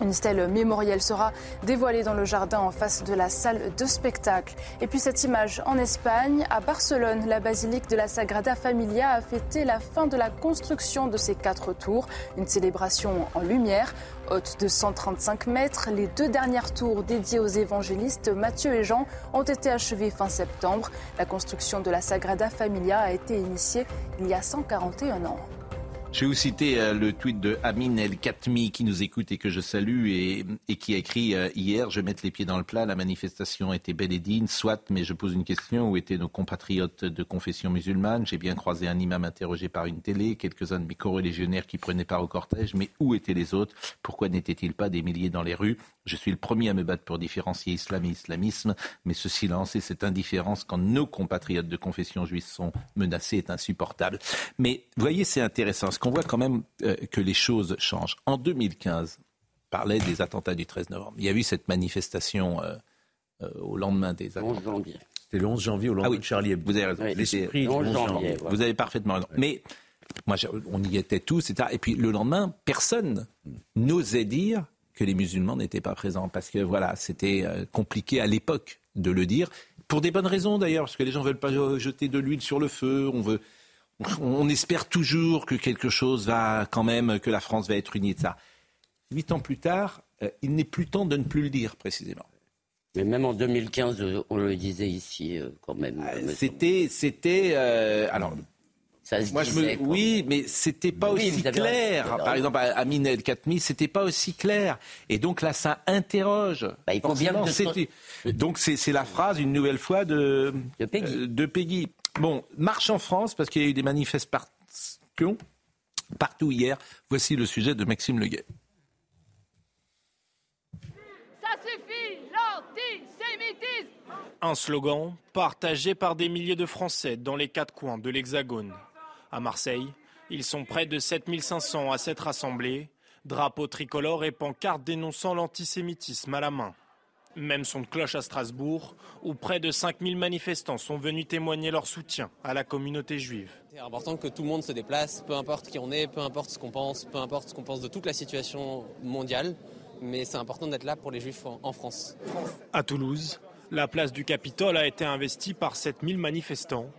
Une stèle mémorielle sera dévoilée dans le jardin en face de la salle de spectacle. Et puis cette image en Espagne, à Barcelone, la basilique de la Sagrada Familia a fêté la fin de la construction de ses quatre tours. Une célébration en lumière. Haute de 135 mètres, les deux dernières tours dédiées aux évangélistes Matthieu et Jean ont été achevées fin septembre. La construction de la Sagrada Familia a été initiée il y a 141 ans. Je vais vous citer euh, le tweet de Amin El Khatmi qui nous écoute et que je salue et, qui a écrit euh, hier Je vais mettre les pieds dans le plat, la manifestation était belle et digne, soit, mais je pose une question où étaient nos compatriotes de confession musulmane? J'ai bien croisé un imam interrogé par une télé, quelques-uns de mes co-religionnaires qui prenaient part au cortège, mais où étaient les autres? Pourquoi n'étaient-ils pas des milliers dans les rues? Je suis le premier à me battre pour différencier islam et islamisme, mais ce silence et cette indifférence quand nos compatriotes de confession juive sont menacés est insupportable. Mais voyez, c'est intéressant qu'on voit quand même euh, que les choses changent. En 2015, on parlait des attentats du 13 novembre. Il y a eu cette manifestation euh, euh, au lendemain des attentats. C'était le 11 janvier au lendemain ah oui, de Charlie Hebdo. Vous avez raison. L'esprit du 11 janvier. Vous avez parfaitement raison. Mais moi, on y était tous, etc. Et puis le lendemain, personne n'osait dire que les musulmans n'étaient pas présents parce que voilà, c'était compliqué à l'époque de le dire pour des bonnes raisons d'ailleurs, parce que les gens veulent pas jeter de l'huile sur le feu. On veut, on espère toujours que quelque chose va quand même, que la France va être unie de ça. Huit ans plus tard, euh, il n'est plus temps de ne plus le dire précisément. Mais même en 2015, on le disait ici quand même. C'était, c'était, euh, alors moi, je me... Oui, mais c'était pas aussi clair. Par exemple, à Mined Katmi, c'était pas aussi clair. Et donc là, ça interroge. Bah, il faut bien que... Donc c'est la phrase, une nouvelle fois, de, de, Peggy. Euh, de Peggy. Bon, marche en France, parce qu'il y a eu des manifestations partout hier. Voici le sujet de Maxime Leguet. Ça suffit, l'antisémitisme Un slogan partagé par des milliers de Français dans les quatre coins de l'Hexagone. À Marseille, ils sont près de 7500 à s'être rassemblés, drapeaux tricolores et pancartes dénonçant l'antisémitisme à la main. Même son de cloche à Strasbourg, où près de 5000 manifestants sont venus témoigner leur soutien à la communauté juive. C'est important que tout le monde se déplace, peu importe qui on est, peu importe ce qu'on pense, peu importe ce qu'on pense de toute la situation mondiale, mais c'est important d'être là pour les juifs en France. À Toulouse, la place du Capitole a été investie par 7000 manifestants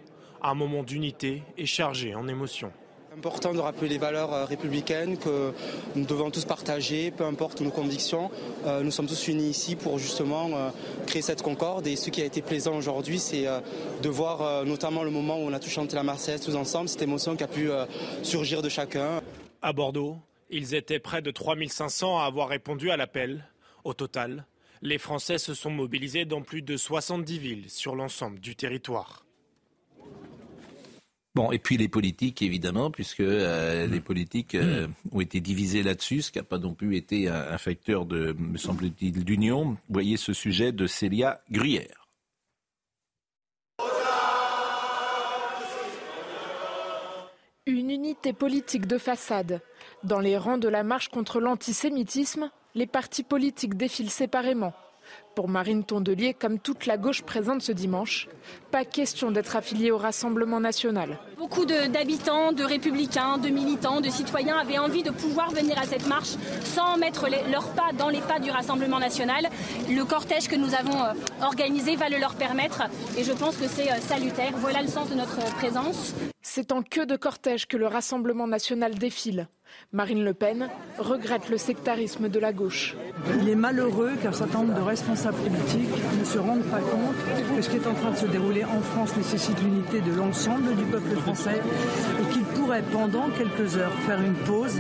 un moment d'unité et chargé en émotions. Important de rappeler les valeurs euh, républicaines que nous devons tous partager, peu importe nos convictions. Euh, nous sommes tous unis ici pour justement euh, créer cette concorde. Et ce qui a été plaisant aujourd'hui, c'est de voir notamment le moment où on a tous chanté la Marseillaise tous ensemble, cette émotion qui a pu surgir de chacun. À Bordeaux, ils étaient près de 3500 à avoir répondu à l'appel. Au total, les Français se sont mobilisés dans plus de 70 villes sur l'ensemble du territoire. Bon, et puis les politiques, évidemment, puisque euh, mmh. les politiques euh, ont été divisés là-dessus, ce qui n'a pas non plus été un, facteur de, me semble-t-il, d'union. Voyez ce sujet de Célia Gruyère. Une unité politique de façade. Dans les rangs de la marche contre l'antisémitisme, les partis politiques défilent séparément. Pour Marine Tondelier, comme toute la gauche présente ce dimanche, pas question d'être affiliée au Rassemblement national. Beaucoup d'habitants, de, républicains, de militants, de citoyens avaient envie de pouvoir venir à cette marche sans mettre leurs pas dans les pas du Rassemblement national. Le cortège que nous avons euh, organisé va le leur permettre et je pense que c'est euh, salutaire. Voilà le sens de notre présence. C'est en queue de cortège que le Rassemblement national défile. Marine Le Pen regrette le sectarisme de la gauche. Il est malheureux qu'un certain nombre de responsables politiques ne se rendent pas compte que ce qui est en train de se dérouler en France nécessite l'unité de l'ensemble du peuple français et qu'ils pourraient pendant quelques heures faire une pause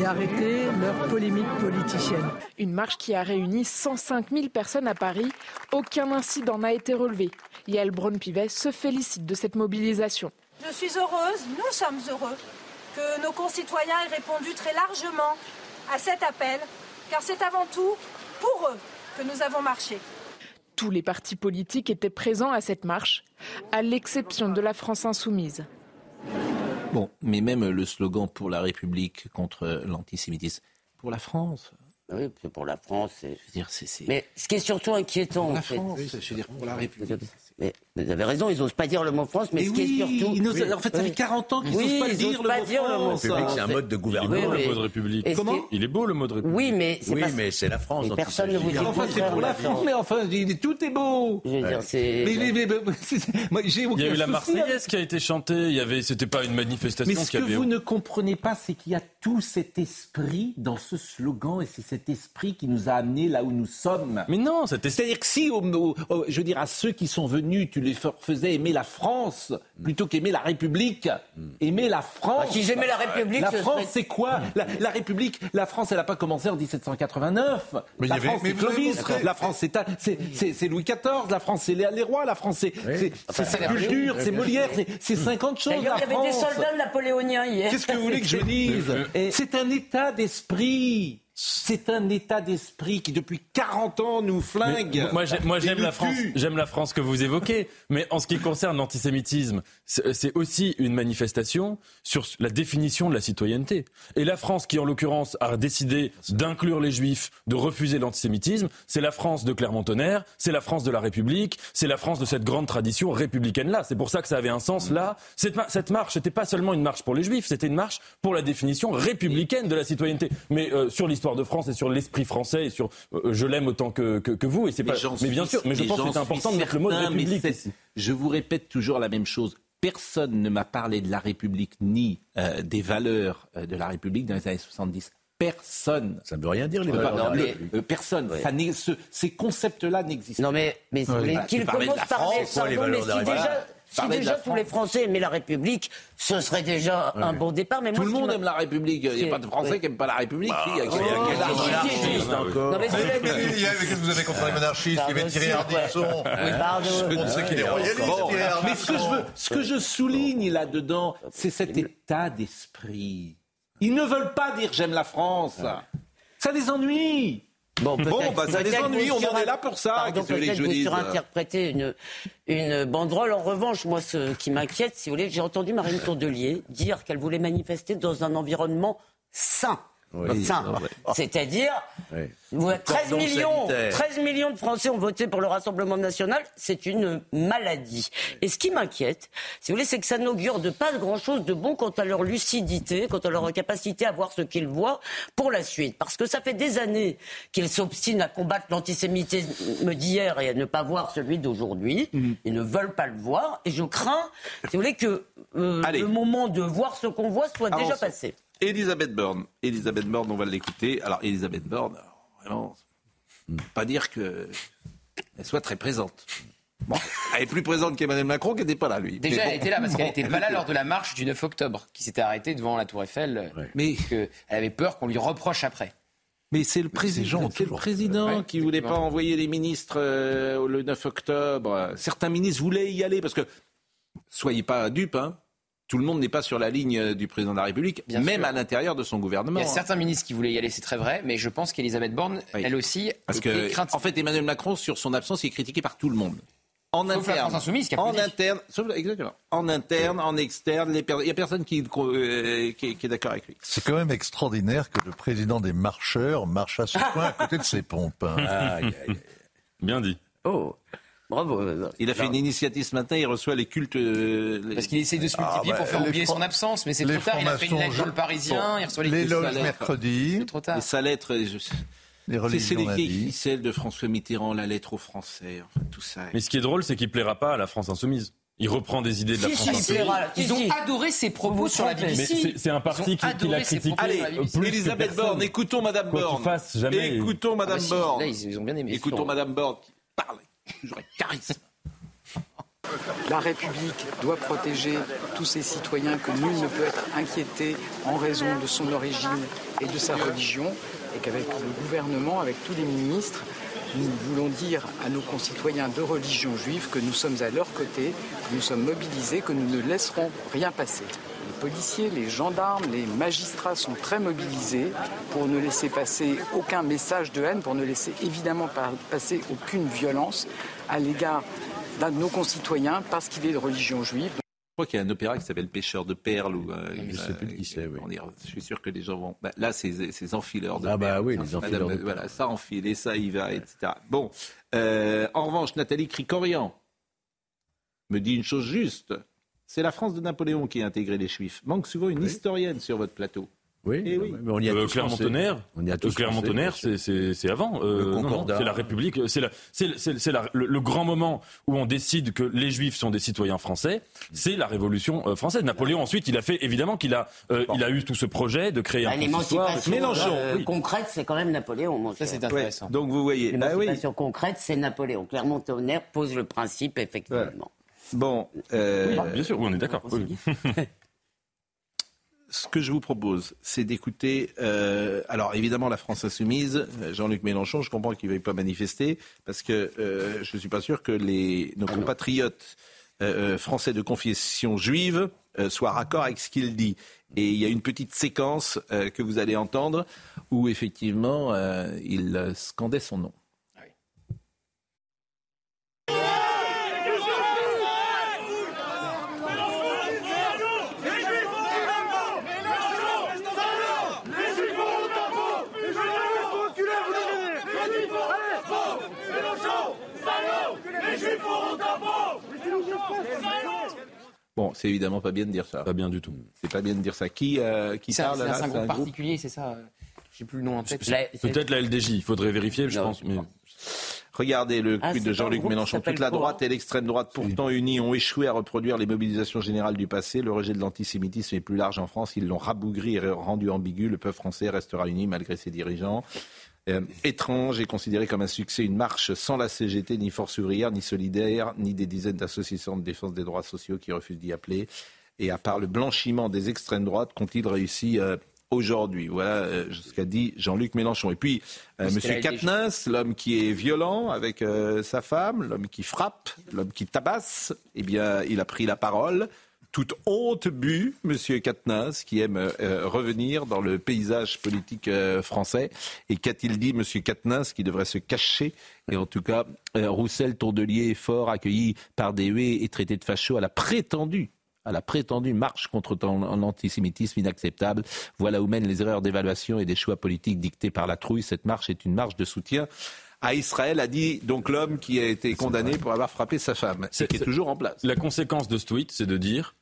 et arrêter leur polémique politicienne. Une marche qui a réuni 105 000 personnes à Paris. Aucun incident n'a été relevé. Yael Braun-Pivet se félicite de cette mobilisation. Je suis heureuse, nous sommes heureux que nos concitoyens aient répondu très largement à cet appel, car c'est avant tout pour eux que nous avons marché. Tous les partis politiques étaient présents à cette marche, à l'exception de la France insoumise. Bon, mais même le slogan pour la République contre l'antisémitisme, pour la France. Oui, pour la France. Je veux dire, c'est, Mais ce qui est surtout inquiétant, pour la en fait, France, je veux dire, pour la République. Mais vous avez raison, ils n'osent pas dire le mot France, mais, mais ce oui, qui est surtout. Ils. En fait, ça fait 40 ans qu'ils n'osent oui, pas, ils dire, osent le dire le mot France. République, c'est un mode de gouvernement. Il est beau, Oui, le mot de République. Est-ce Comment que- Il est beau le mot de République. Oui, mais c'est Oui, pas- mais c'est la France. Personne ne vous dit Enfin, c'est pour la France, mais enfin, tout est beau. Je veux dire, c'est. Mais, mais, mais, j'ai Il y a aucun eu la Marseillaise qui a été chantée. Il y avait, c'était pas une manifestation Mais ce que avait. vous ne comprenez pas, c'est qu'il y a tout cet esprit dans ce slogan et c'est cet esprit qui nous a amenés là où nous sommes. Mais non, cet esprit. C'est-à-dire que si, je veux dire, à ceux qui sont venus, tu les fa- faisais aimer la France plutôt qu'aimer la République, aimer la France. Ah, s'ils aimaient la République, la ce France, serait- c'est quoi? La, la République, la France, elle n'a pas commencé en 1789. Mais la avait- France, mais Clovis. La France, c'est, c'est, Louis XIV. La France, c'est les, les rois. La France, c'est, c'est, c'est sa culture, c'est Molière, c'est, c'est 50 choses. Il y avait des soldats napoléoniens hier. Qu'est-ce que vous voulez que je dise? C'est un état d'esprit. C'est un état d'esprit qui, depuis 40 ans, nous flingue. Mais moi, j'aime la France. tue. J'aime la France que vous évoquez. Mais en ce qui concerne l'antisémitisme, c'est aussi une manifestation sur la définition de la citoyenneté. Et la France, qui en l'occurrence a décidé d'inclure les Juifs, de refuser l'antisémitisme, c'est la France de Clermont-Tonnerre, c'est la France de la République, c'est la France de cette grande tradition républicaine-là. C'est pour ça que ça avait un sens là. Cette, cette marche, c'était pas seulement une marche pour les Juifs, c'était une marche pour la définition républicaine de la citoyenneté. Mais euh, sur l'histoire de France et sur l'esprit français et sur euh, je l'aime autant que, que, que vous. Et c'est Mais pas. Mais bien suis- sûr. Mais je mais pense que c'est important de mettre le mot de mais république. Je vous répète toujours la même chose. Personne ne m'a parlé de la République ni euh, des valeurs euh, de la République dans les années 70. Personne. Ça ne veut rien dire, les valeurs de la non, mais, République. euh, personne. Ça n'est- ce- ces concepts-là n'existent Non mais, mais Bah, tu qu'il commence la par les pardon, mais si déjà. Si déjà tous les France. Français aimaient la République, ce serait déjà un bon départ. Mais Tout moi, le monde aime la République. Il n'y a pas de Français qui n'aiment pas la République. Bah, Il y a- oh, il y a- il y a il y a- quel anarchiste encore Mais il y a- Qu'est-ce que vous avez contre les monarchistes Il y avait Thierry Ardisson. Tout le monde sait qu'il est royaliste. Mais ce que, je veux, ce que je souligne là-dedans, c'est cet état d'esprit. Ils ne veulent pas dire j'aime la France. Ça les ennuie. Bon, bah, ça les ennuie, on en est là pour ça. Pardon, peut-être vous surinterprétez une, une banderole. En revanche, moi, ce qui m'inquiète, si vous voulez, j'ai entendu Marine Tourdelier dire qu'elle voulait manifester dans un environnement sain. Oui, Sain. c'est vrai. C'est-à dire, Oui. vous- 13 Cordon millions, sanitaire. 13 millions de Français ont voté pour le Rassemblement national. C'est une maladie. Et ce qui m'inquiète, si vous voulez, c'est que ça n'augure de pas grand-chose de bon quant à leur lucidité, quant à leur capacité à voir ce qu'ils voient pour la suite. Parce que ça fait des années qu'ils s'obstinent à combattre l'antisémitisme d'hier et à ne pas voir celui d'aujourd'hui. Mhm. Ils ne veulent pas le voir. Et je crains, si vous voulez, que euh, le moment de voir ce qu'on voit soit déjà passé. Elisabeth Borne. Elisabeth Borne, on va l'écouter. Alors, Elisabeth Borne, vraiment, pas dire que elle soit très présente. Bon, elle est plus présente qu'Emmanuel Macron, qui n'était pas là, lui. Déjà, bon. elle était là parce qu'elle n'était pas là lors de la marche du 9 octobre, qui s'était arrêtée devant la Tour Eiffel. Mais elle avait peur qu'on lui reproche après. Mais c'est le président, c'est le président Ouais, qui voulait pas envoyer les ministres euh, le 9 octobre. Certains ministres voulaient y aller parce que soyez pas dupes, hein. Tout le monde n'est pas sur la ligne euh, du président de la République, Bien même sûr. à l'intérieur de son gouvernement. Il y a hein. certains ministres qui voulaient y aller, c'est très vrai, mais je pense qu'Elisabeth Borne, elle aussi, Parce que, en fait, Emmanuel Macron, sur son absence, il est critiqué par tout le monde. En Sauf la interne, France Insoumise qui a en interne, sauf- exactement. En interne, en externe, les il n'y a personne qui, euh, qui est d'accord avec lui. C'est quand même extraordinaire que le président des marcheurs marche à ce point à côté de ses pompes. hein. Bien dit. Oh, bravo. Il a fait une initiative ce matin, il reçoit les cultes. euh, les- Parce qu'il essaie de se multiplier Ah, pour bah, faire oublier Fran- son absence, mais c'est trop tard. Il a fait une lettre dans le Parisien, il reçoit les, les les mercredi, C'est trop tard. Et sa lettre. je- les C'est les ficelles de François Mitterrand, la lettre aux Français, enfin tout ça. Mais ce qui est drôle, c'est qu'il plaira pas à la France insoumise. Il reprend des idées de la Si, France si, insoumise. Ils ont adoré ses propos sur la Mais BBC. c'est- un parti qui, l'a critiqué Allez, plus Elisabeth. Borne, écoutons Madame Borne. fasse, jamais. Écoutons Madame Ah, si, Borne. Ils ont bien aimé. Écoutons Madame Borne qui parle La République doit protéger tous ses citoyens, que nul ne peut être inquiété en raison de son origine et de sa religion, et qu'avec le gouvernement, avec tous les ministres, nous voulons dire à nos concitoyens de religion juive que nous sommes à leur côté, que nous sommes mobilisés, que nous ne laisserons rien passer. Les policiers, les gendarmes, les magistrats sont très mobilisés pour ne laisser passer aucun message de haine, pour ne laisser évidemment pas passer aucune violence à l'égard d'un de nos concitoyens parce qu'il est de religion juive. Je crois qu'il y a un opéra qui s'appelle Pêcheur de perles. Ou, euh, Je sais plus qui c'est, oui. je suis sûr que les gens vont. Bah, là, c'est ces enfileurs de Ah bah perles. oui, les enfileurs Madame, de Voilà, ça enfile et ça y va, etc. Bon, euh, en revanche, Nathalie Cricorian me dit une chose juste. C'est la France de Napoléon qui a intégré les Juifs. Manque souvent une historienne sur votre plateau. Oui, Eh oui. mais on y a Euh, tous Clermont-Tonnerre, pensé. On y a Euh, Clermont-Tonnerre, c'est- avant. Euh, Le non, c'est la République. C'est le, le grand moment où on décide que les Juifs sont des citoyens français. C'est la Révolution euh, française. Napoléon ensuite, il a fait évidemment qu'il a, euh, il a eu tout ce projet de créer Bah, un consistoire. L'émancipation Mélenchon, euh, oui. concrète, c'est quand même Napoléon. Mon Ça, c'est intéressant. Donc vous voyez. Bah oui. L'émancipation concrète, c'est Napoléon. Clermont-Tonnerre pose le principe, effectivement. Bon, euh, Oui, bien sûr, oui, on est d'accord. oui. ce que je vous propose, c'est d'écouter. euh, alors évidemment, la France insoumise, Jean-Luc Mélenchon, je comprends qu'il ne veuille pas manifester parce que euh, je ne suis pas sûr que les, nos compatriotes euh, français de confession juive soit raccord avec ce qu'il dit. Et il y a une petite séquence que vous allez entendre où effectivement il scandait son nom. Bon, c'est évidemment pas bien de dire ça. Pas bien du tout. C'est pas bien de dire ça. Qui, euh, qui parle là? C'est un groupe particulier, c'est ça? J'ai plus le nom en tête. Peut-être la LDJ, il faudrait vérifier, je pense. Mais... Regardez le ah, de Jean-Luc Mélenchon. Toute la droite et l'extrême droite, pourtant unis, ont échoué à reproduire les mobilisations générales du passé. Le rejet de l'antisémitisme est plus large en France. Ils l'ont rabougri et rendu ambigu. Le peuple français restera uni malgré ses dirigeants. Euh, étrange et considéré comme un succès une marche sans la CGT, ni Force ouvrière, ni Solidaire, ni des dizaines d'associations de défense des droits sociaux qui refusent d'y appeler. Et à part le blanchiment des extrêmes droites, qu'ont-ils réussi euh, aujourd'hui? Voilà euh, ce qu'a dit Jean-Luc Mélenchon. Et puis, Monsieur Katnins, l'homme qui est violent avec sa femme, l'homme qui frappe, l'homme qui tabasse, eh bien, il a pris la parole toute honte bu, Monsieur Katnas, qui aime euh, revenir dans le paysage politique euh, français. Et qu'a-t-il dit, Monsieur Katnas, qui devrait se cacher Et en tout cas, euh, Roussel Tourdelier, fort accueilli par des huées et traité de facho à la prétendue à la prétendue marche contre l'antisémitisme inacceptable. Voilà où mènent les erreurs d'évaluation et des choix politiques dictés par la trouille. Cette marche est une marche de soutien à Israël, a dit donc l'homme qui a été condamné pour avoir frappé sa femme, qui est toujours en place. La conséquence de ce tweet, c'est de dire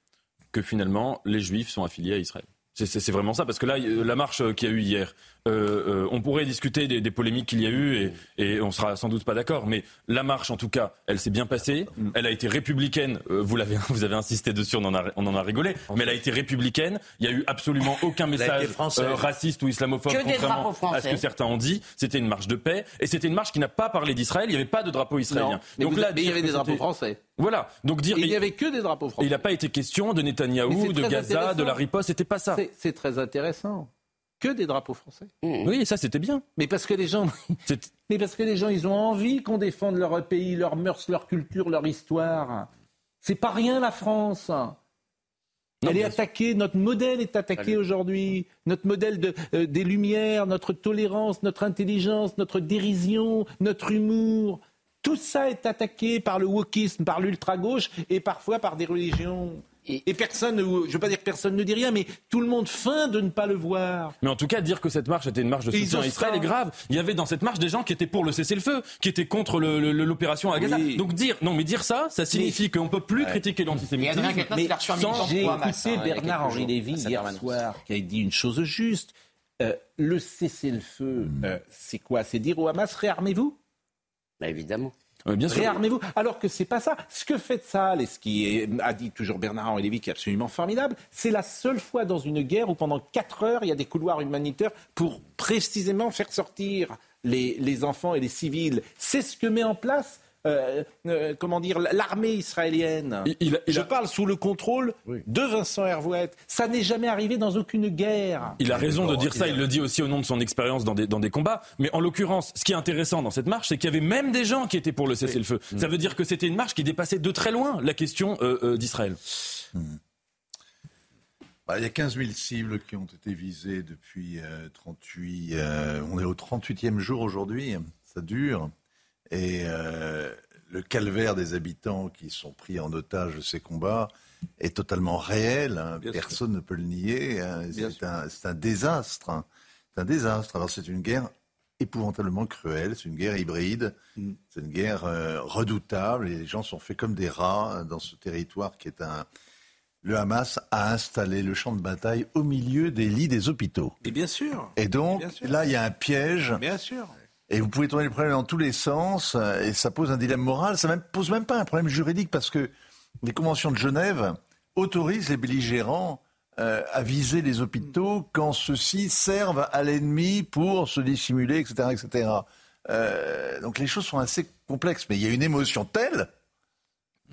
finalement les Juifs sont affiliés à Israël. C'est vraiment ça, parce que là, la marche qu'il y a eu hier, euh, euh, on pourrait discuter des, polémiques qu'il y a eu et, et, on sera sans doute pas d'accord, mais la marche, en tout cas, elle s'est bien passée. Elle a été républicaine. Euh, vous l'avez, vous avez insisté dessus, on en a, on en a rigolé, mais elle a été républicaine. Il y a eu absolument aucun message raciste ou islamophobe, contrairement à ce que certains ont dit. C'était une marche de paix et c'était une marche qui n'a pas parlé d'Israël. Il n'y avait pas de drapeau israélien. Donc là, il y avait des drapeaux français. Voilà. Donc dire. il n'y avait que des drapeaux français. Il n'a pas été question de Netanyahou, de Gaza, de la riposte. C'était pas ça. C'est très intéressant. Que des drapeaux français. Mmh. Oui, ça c'était bien. Mais parce que les gens, mais parce que les gens, ils ont envie qu'on défende leur pays, leurs mœurs, leur culture, leur histoire. C'est pas rien la France. Elle est attaquée, notre modèle est attaqué aujourd'hui. Notre modèle de, euh, des Lumières, notre tolérance, notre intelligence, notre dérision, notre humour. Tout ça est attaqué par le wokisme, par l'ultra-gauche et parfois par des religions. Et, personne, je ne veux pas dire que personne ne dit rien, mais tout le monde feint de ne pas le voir. Mais en tout cas, dire que cette marche était une marche de soutien à Israël est grave. Il y avait dans cette marche des gens qui étaient pour le cessez-le-feu, qui étaient contre l'opération à Gaza. Donc dire, non, mais dire ça, ça signifie qu'on ne peut plus critiquer l'antisémitisme. Mais j'ai écouté Bernard-Henri Lévy hier soir, qui a dit une chose juste. Euh, le cessez-le-feu, hmm. euh, c'est quoi? C'est dire au Hamas, réarmez-vous? Bah, Évidemment. Réarmez-vous. Alors que c'est pas ça. Ce que fait Saal, et ce qui a dit toujours Bernard-Henri Lévy, qui est absolument formidable, c'est la seule fois dans une guerre où pendant quatre heures, il y a des couloirs humanitaires pour précisément faire sortir les enfants et les civils. C'est ce que met en place euh, euh, comment dire, l'armée israélienne. Je parle sous le contrôle de Vincent Hervouet. Ça n'est jamais arrivé dans aucune guerre. Il a raison de dire ça. Il le dit aussi au nom de son expérience dans des, dans des combats. Mais en l'occurrence, ce qui est intéressant dans cette marche, c'est qu'il y avait même des gens qui étaient pour le cessez-le-feu. Ça veut dire que c'était une marche qui dépassait de très loin la question euh, d'Israël. Hmm. Bah, il y a 15 000 cibles qui ont été visées depuis 38. on est au 38e jour aujourd'hui. Ça dure. Et euh, le calvaire des habitants qui sont pris en otage de ces combats est totalement réel. Hein. Personne ne peut le nier. Hein. C'est un, désastre. Hein. C'est un désastre. Alors c'est une guerre épouvantablement cruelle. C'est une guerre hybride. Mm. C'est une guerre euh, redoutable. Et les gens sont faits comme des rats dans ce territoire qui est un. Le Hamas a installé le champ de bataille au milieu des lits des hôpitaux. Et bien sûr. Et donc, là, il y a un piège. Bien sûr. Et vous pouvez tourner le problème dans tous les sens, euh, et ça pose un dilemme moral. Ça ne pose même pas un problème juridique, parce que les conventions de Genève autorisent les belligérants euh, à viser les hôpitaux quand ceux-ci servent à l'ennemi pour se dissimuler, etc. etc. Euh, donc les choses sont assez complexes, mais il y a une émotion telle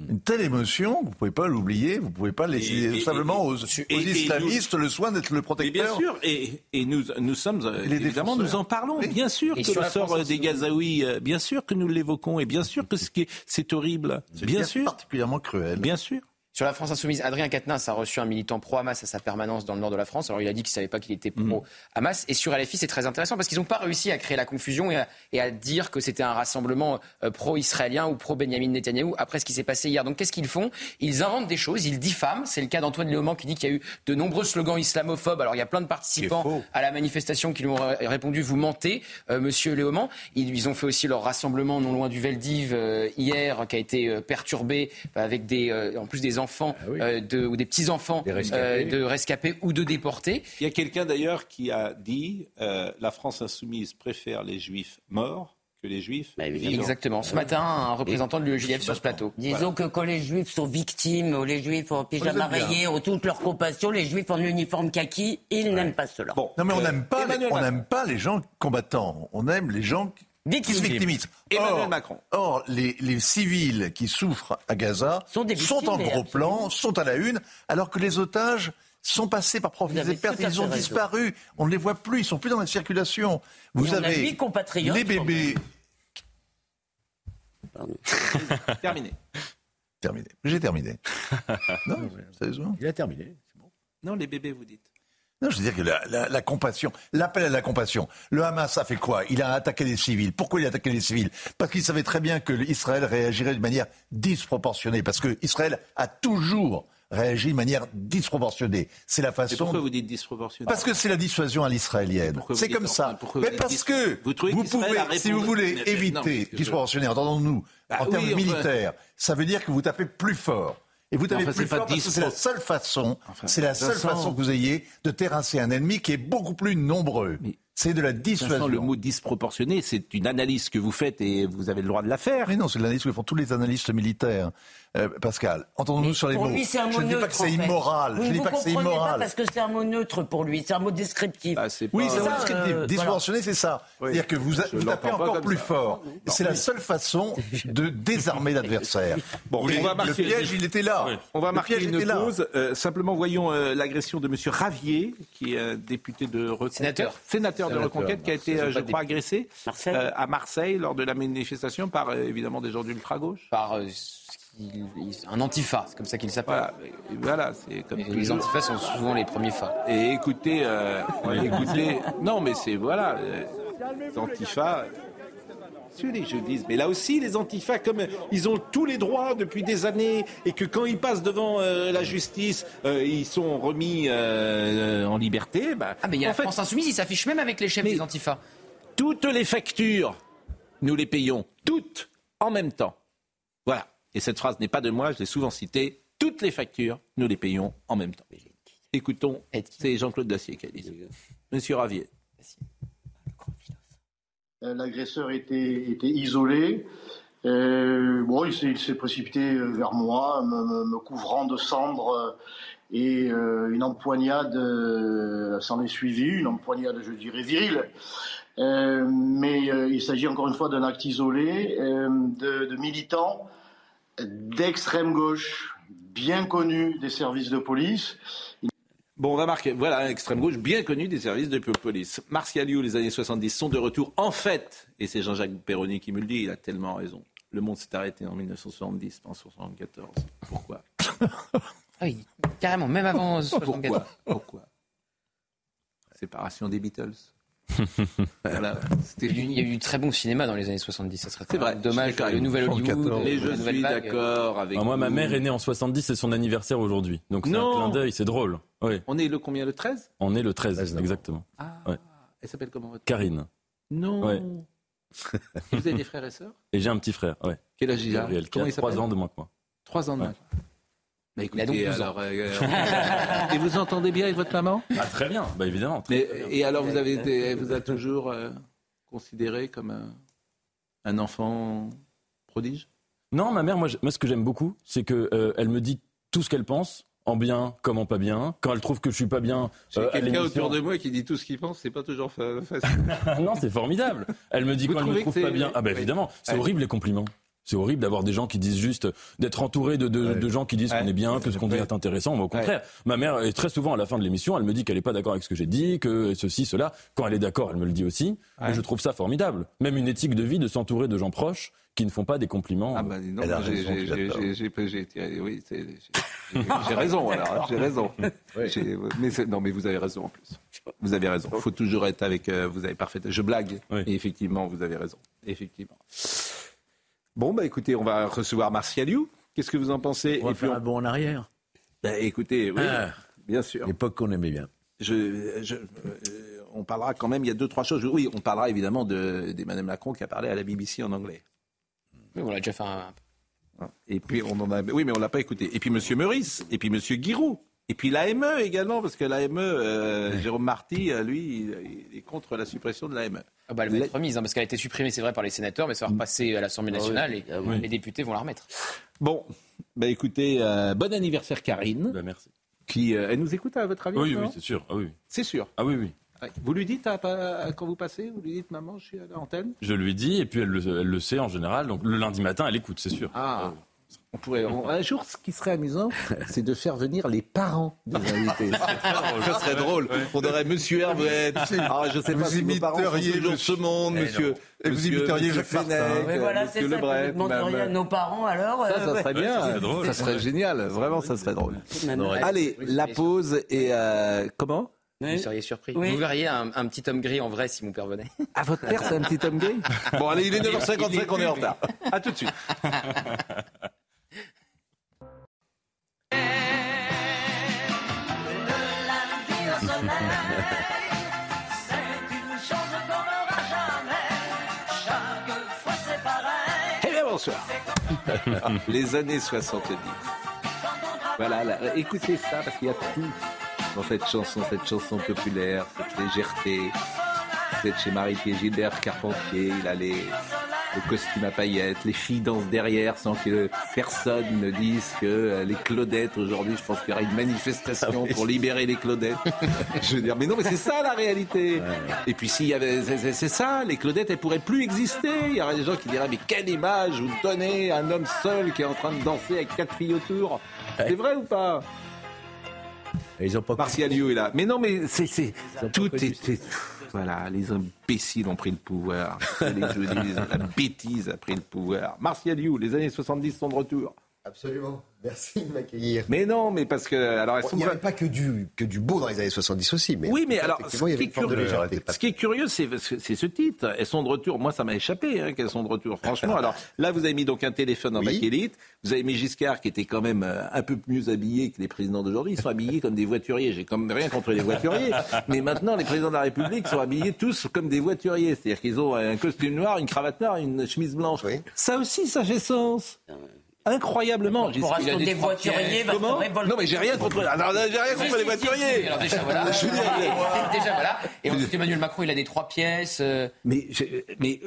Une telle émotion, vous ne pouvez pas l'oublier, vous ne pouvez pas laisser Et- et- simplement et- aux, et- islamistes le soin d'être le protecteur. bien sûr, et, et nous, nous sommes, euh, Les évidemment, nous en parlons. Oui. Bien sûr Et que le sort France des Gazaouis, euh, bien sûr que nous l'évoquons, et bien sûr que ce qui est- c'est horrible. Bien sûr, particulièrement cruel. bien sûr. Sur la France insoumise, Adrien Quatennens a reçu un militant pro-Hamas à sa permanence dans le nord de la France. Alors il a dit qu'il ne savait pas qu'il était pro-Hamas. Et sur LFI, c'est très intéressant parce qu'ils n'ont pas réussi à créer la confusion et à, et à dire que c'était un rassemblement euh, pro-israélien ou pro-Benjamin Netanyahou après ce qui s'est passé hier. Donc qu'est-ce qu'ils font? Ils inventent des choses, ils diffament. C'est le cas d'Antoine Léaumont qui dit qu'il y a eu de nombreux slogans islamophobes. Alors il y a plein de participants à la manifestation qui lui ont ré- répondu Vous mentez, euh, monsieur Léaumont. Ils, ils ont fait aussi leur rassemblement non loin du Veldiv euh, hier qui a été euh, perturbé avec des, en plus des enfants euh, de, ou des petits-enfants euh, de rescapés ou de déportés. Il y a quelqu'un d'ailleurs qui a dit euh, la France insoumise préfère les juifs morts que les juifs vivants. Exactement. Ce matin, un représentant de l'UEJF sur ce plateau. Disons que quand les juifs sont victimes, ou les juifs en pyjama rayé, ont toute leur compassion, les juifs en uniforme kaki, ils n'aiment pas cela. Bon, Non, mais on euh, n'aime pas, Emmanuel on n'aime pas les gens combattants. On aime les gens qui se victimisent. Emmanuel Or, Macron. or, les, les civils qui souffrent à Gaza Sont en gros plan, sont à la une, alors que les otages sont passés par profit avez des pertes, ils ont raison. disparu. On ne les voit plus, ils sont plus dans la circulation. Vous Et on a avez les bébés. Terminé. Terminé. J'ai terminé. non, sérieusement. Il a terminé. Non, les bébés, vous dites. Non, je veux dire que la, la- la compassion, l'appel à la compassion. Le Hamas a fait quoi? Il a attaqué les civils. Pourquoi il a attaqué les civils? Parce qu'il savait très bien que Israël réagirait de manière disproportionnée. Parce que Israël a toujours réagi de manière disproportionnée. C'est la façon. pourquoi vous dites disproportionné Parce que c'est la dissuasion à l'israélienne. C'est comme ça. Mais parce que vous pouvez, si vous voulez éviter disproportionné, entendons-nous, Bah en oui, termes enfin- militaires, ça veut dire que vous tapez plus fort. Et vous tapez enfin, plus fort parce que c'est la seule façon, Enfin, c'est la seule façon que vous ayez de terrasser un ennemi qui est beaucoup plus nombreux. C'est de la Vincent, dissuasion. le mot disproportionné, c'est une analyse que vous faites et vous avez le droit de la faire. Mais non, c'est l'analyse que font tous les analystes militaires. Euh, Pascal, entendons-nous sur les Pour mots. lui, c'est un mot je ne dis pas que c'est immoral. Vous Je ne dis pas que c'est comprenez pas immoral. parce que c'est un mot neutre pour lui, c'est un mot descriptif. Bah, c'est Oui, c'est un descriptif. euh, Disproportionné, c'est ça. C'est-à-dire que vous, vous tapez encore plus ça. fort. C'est la seule façon de désarmer l'adversaire. Bon, on va le marquer- piège, il était là. On va Le marquer piège une était là. pause. Euh, simplement, voyons l'agression de M. Ravier, qui est député de Reconquête. Sénateur. De Reconquête, qui a été, euh, je crois, agressé Marseille. euh, à Marseille lors de la manifestation par, euh, évidemment, des gens d'ultra-gauche. Par euh, un antifa, c'est comme ça qu'il s'appelle. Voilà, c'est comme Et les antifas sont souvent les premiers fa. Et écoutez, euh, écoutez, non mais c'est voilà, euh, les antifas. Les mais là aussi les antifas, comme euh, ils ont tous les droits depuis des années et que quand ils passent devant euh, la justice, euh, ils sont remis euh, en liberté. bah, Ah, mais il y a en la fait, France Insoumise, il s'affiche même avec les chefs des antifas. toutes les factures, nous les payons toutes en même temps. Voilà. Et cette phrase n'est pas de moi, je l'ai souvent citée. Toutes les factures, nous les payons en même temps. Écoutons, c'est Jean-Claude Dacier qui a dit ça. Monsieur Ravier. Euh, L'agresseur était, isolé. Euh, bon, il s'est- précipité euh, vers moi, me, couvrant de cendres et une empoignade s'en est suivie, une empoignade, je dirais, virile. Mais il s'agit encore une fois d'un acte isolé de militants d'extrême gauche, bien connus des services de police. Bon, on va marquer, voilà, un extrême gauche bien connu des services de police. Martial You, les années 70 sont de retour. En fait, et c'est Jean-Jacques Perroni qui me le dit, il a tellement raison. Le monde s'est arrêté en 1970, pas en 1974. Pourquoi? Ah oui, carrément, même avant 64. Pourquoi Pourquoi? Séparation des Beatles. Voilà, Il y a eu- il y a eu du très bon cinéma dans les années 70. Ça serait C'est vrai, dommage. Le nouvel. Hollywood, la je nouvelle suis d'accord avec Ah, moi, ma vous. mère est née en 70, c'est son anniversaire aujourd'hui. Donc c'est un clin d'œil, c'est drôle. Oui. On est le combien Le 13 On est le 13, exactement. Ah, Ouais. elle s'appelle comment votre Karine. Non. Ouais. Vous avez des frères et sœurs? Et j'ai un petit frère, ouais. Quel âge il a? Gabriel, qui Comment a il 3 s'appelle? ans de moins que moi. 3 ans de Ouais. moins. Bah, Il a donc écoutez, 12 ans. alors, euh, euh, et vous entendez bien avec votre maman? Ah, très bien, bah évidemment. très, Mais, très bien. Et alors, vous avez été, elle vous a toujours euh, considéré comme un, un enfant prodige? Non, ma mère, moi, je- moi ce que j'aime beaucoup, c'est que euh, elle me dit tout ce qu'elle pense, en bien comme en pas bien. Quand elle trouve que je suis pas bien, J'ai euh, quelqu'un autour de moi qui dit tout ce qu'il pense, c'est pas toujours fa- facile. non, c'est formidable. Elle me dit Vous quand elle me trouve pas bien. Ah bah oui. évidemment, c'est horrible les compliments. C'est horrible d'avoir des gens qui disent juste d'être entouré de, de, de gens qui disent qu'on est bien, que ce qu'on dit est intéressant. Mais au contraire, ma mère est très souvent à la fin de l'émission, elle me dit qu'elle n'est pas d'accord avec ce que j'ai dit, que ceci, cela. Quand elle est d'accord, elle me le dit aussi. Ouais. Et je trouve ça formidable. Même une éthique de vie de s'entourer de gens proches qui ne font pas des compliments. Ah bah donc, Elle a j'ai- raison, j'ai- tu as j'ai- tort. j'ai- j'ai- j'ai été- oui, c'est- j'ai j'ai raison alors, hein, j'ai raison. Mais c'est- non, mais vous avez raison en plus. Vous avez raison. Il faut toujours être avec. euh, vous avez parfait. Je blague. Et effectivement, vous avez raison. Effectivement. Bon bah écoutez, on va recevoir Martial You. Qu'est-ce que vous en pensez? On va Et puis faire on- un bond en arrière. Bah, écoutez, oui, Ah. bien sûr. L'époque qu'on aimait bien. Je, je- euh, on parlera quand même, il y a deux, trois choses. Oui, on parlera évidemment de- d'Emmanuel Macron qui a parlé à la BBC en anglais. Oui, on l'a déjà fait un. Et puis on en a, oui, mais on l'a pas écouté. Et puis Monsieur Meurice, et puis Monsieur Guiraud, et puis l'AME également, parce que l'AME, euh, Jérôme Marty, euh, lui, il, est contre la suppression de l'AME. Ah bah, elle va être remise, hein, parce qu'elle a été supprimée, c'est vrai, par les sénateurs, mais ça va repasser à l'Assemblée Ah oui. nationale et Ah oui. les députés vont la remettre. Bon, bah écoutez, euh, bon anniversaire Karine. merci. Qui, euh, elle nous écoute à votre avis Oui, oui, c'est sûr. Ah oui. C'est sûr. Ah oui, oui. Vous lui dites à- à- quand vous passez, vous lui dites maman, je suis à l'antenne? Je lui dis, et puis elle le, elle le sait en général. Donc le lundi matin, elle écoute, c'est sûr. Ah. On pourrait, on- un jour, ce qui serait amusant, c'est de faire venir les parents des invités. Ça serait drôle. On aurait Monsieur Hervouette. Ah, je sais Vous pas si vos parents sont imiteriez toujours monsieur- ce monde, Eh Monsieur. Et vous imiteriez Jacques Martin. Mais voilà, c'est Monsieur ça, vous demanderiez à nos parents alors. Ça, euh, ça ouais. serait bien. ça serait génial. Vraiment, ça serait drôle. Allez, la pause et euh, comment? Vous seriez surpris. Oui. Vous verriez un, un petit homme gris en vrai si mon père venait. Ah, votre père, c'est un petit homme gay Bon, allez, il est 9h55, on est en retard. À tout de suite. Eh bien, bonsoir. Les années 70. Voilà, là, écoutez ça parce qu'il y a tout dans cette chanson, cette chanson populaire, cette légèreté. Vous êtes chez Marie-Pierre Gilbert Carpentier, il a les, le costume à paillettes, les filles dansent derrière sans que personne ne dise que euh, les Claudettes, aujourd'hui, je pense qu'il y aura une manifestation pour libérer les Claudettes. je veux dire, mais non, mais c'est ça la réalité. Et puis s'il y avait, c'est- ça, les Claudettes, elles pourraient plus exister. Il y aurait des gens qui diraient, mais quelle image vous donnez un homme seul qui est en train de danser avec quatre filles autour. C'est vrai ou pas? Ils ont pas Martial You est là. Mais non, mais c'est, c'est tout est, voilà, les imbéciles ont pris le pouvoir. Les la bêtise a pris le pouvoir. Martial You, les années 70 sont de retour. Absolument. Merci de m'accueillir. Mais non, mais parce que alors elles Bon, sont il n'y avait pas que du, que du beau dans les années 70 aussi. Mais oui, mais alors, ce qui, est curieux, légèreté. ce qui est curieux, c'est ce titre. Elles sont de retour. Moi, ça m'a échappé hein, qu'elles sont de retour. Franchement, alors là, vous avez mis donc un téléphone en bakélite. Vous avez mis Giscard, qui était quand même euh, un peu mieux habillé que les présidents d'aujourd'hui. Ils sont habillés comme des voituriers. J'ai quand même rien contre les voituriers. Mais maintenant, les présidents de la République sont habillés tous comme des voituriers. C'est-à-dire qu'ils ont un costume noir, une cravate noire, une chemise blanche. Ça aussi, ça fait sens. Incroyablement. Pour acheter des voituriers, va. Non, mais j'ai rien contre. Alors, j'ai rien contre les voituriers. Alors déjà voilà. Déjà voilà. Et ensuite Emmanuel Macron, il a des trois pièces. euh, Mais,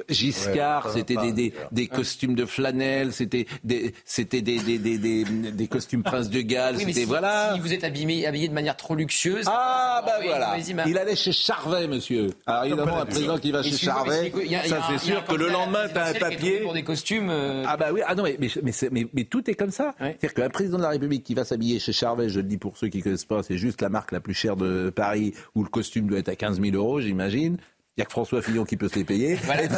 Giscard, Ouais, c'était des, des, des costumes de flanelle, c'était des, c'était des, des, des, des, des costumes Prince de Galles, Oui, mais c'était si, voilà. si vous êtes habillé, habillé de manière trop luxueuse. Ah bah voilà. mauvaise image. Il allait chez Charvet, monsieur. Alors évidemment, un président qui va chez Charvet, ça c'est sûr que le lendemain, t'as un papier. Pour des costumes. euh, Ah bah oui, ah non mais, mais, mais, tout est comme ça. C'est-à-dire qu'un président de la République qui va s'habiller chez Charvet, je le dis pour ceux qui ne connaissent pas, c'est juste la marque la plus chère de Paris où le costume doit être à 15 000 euros, j'imagine. Il n'y a que François Fillon qui peut se les payer. Voilà.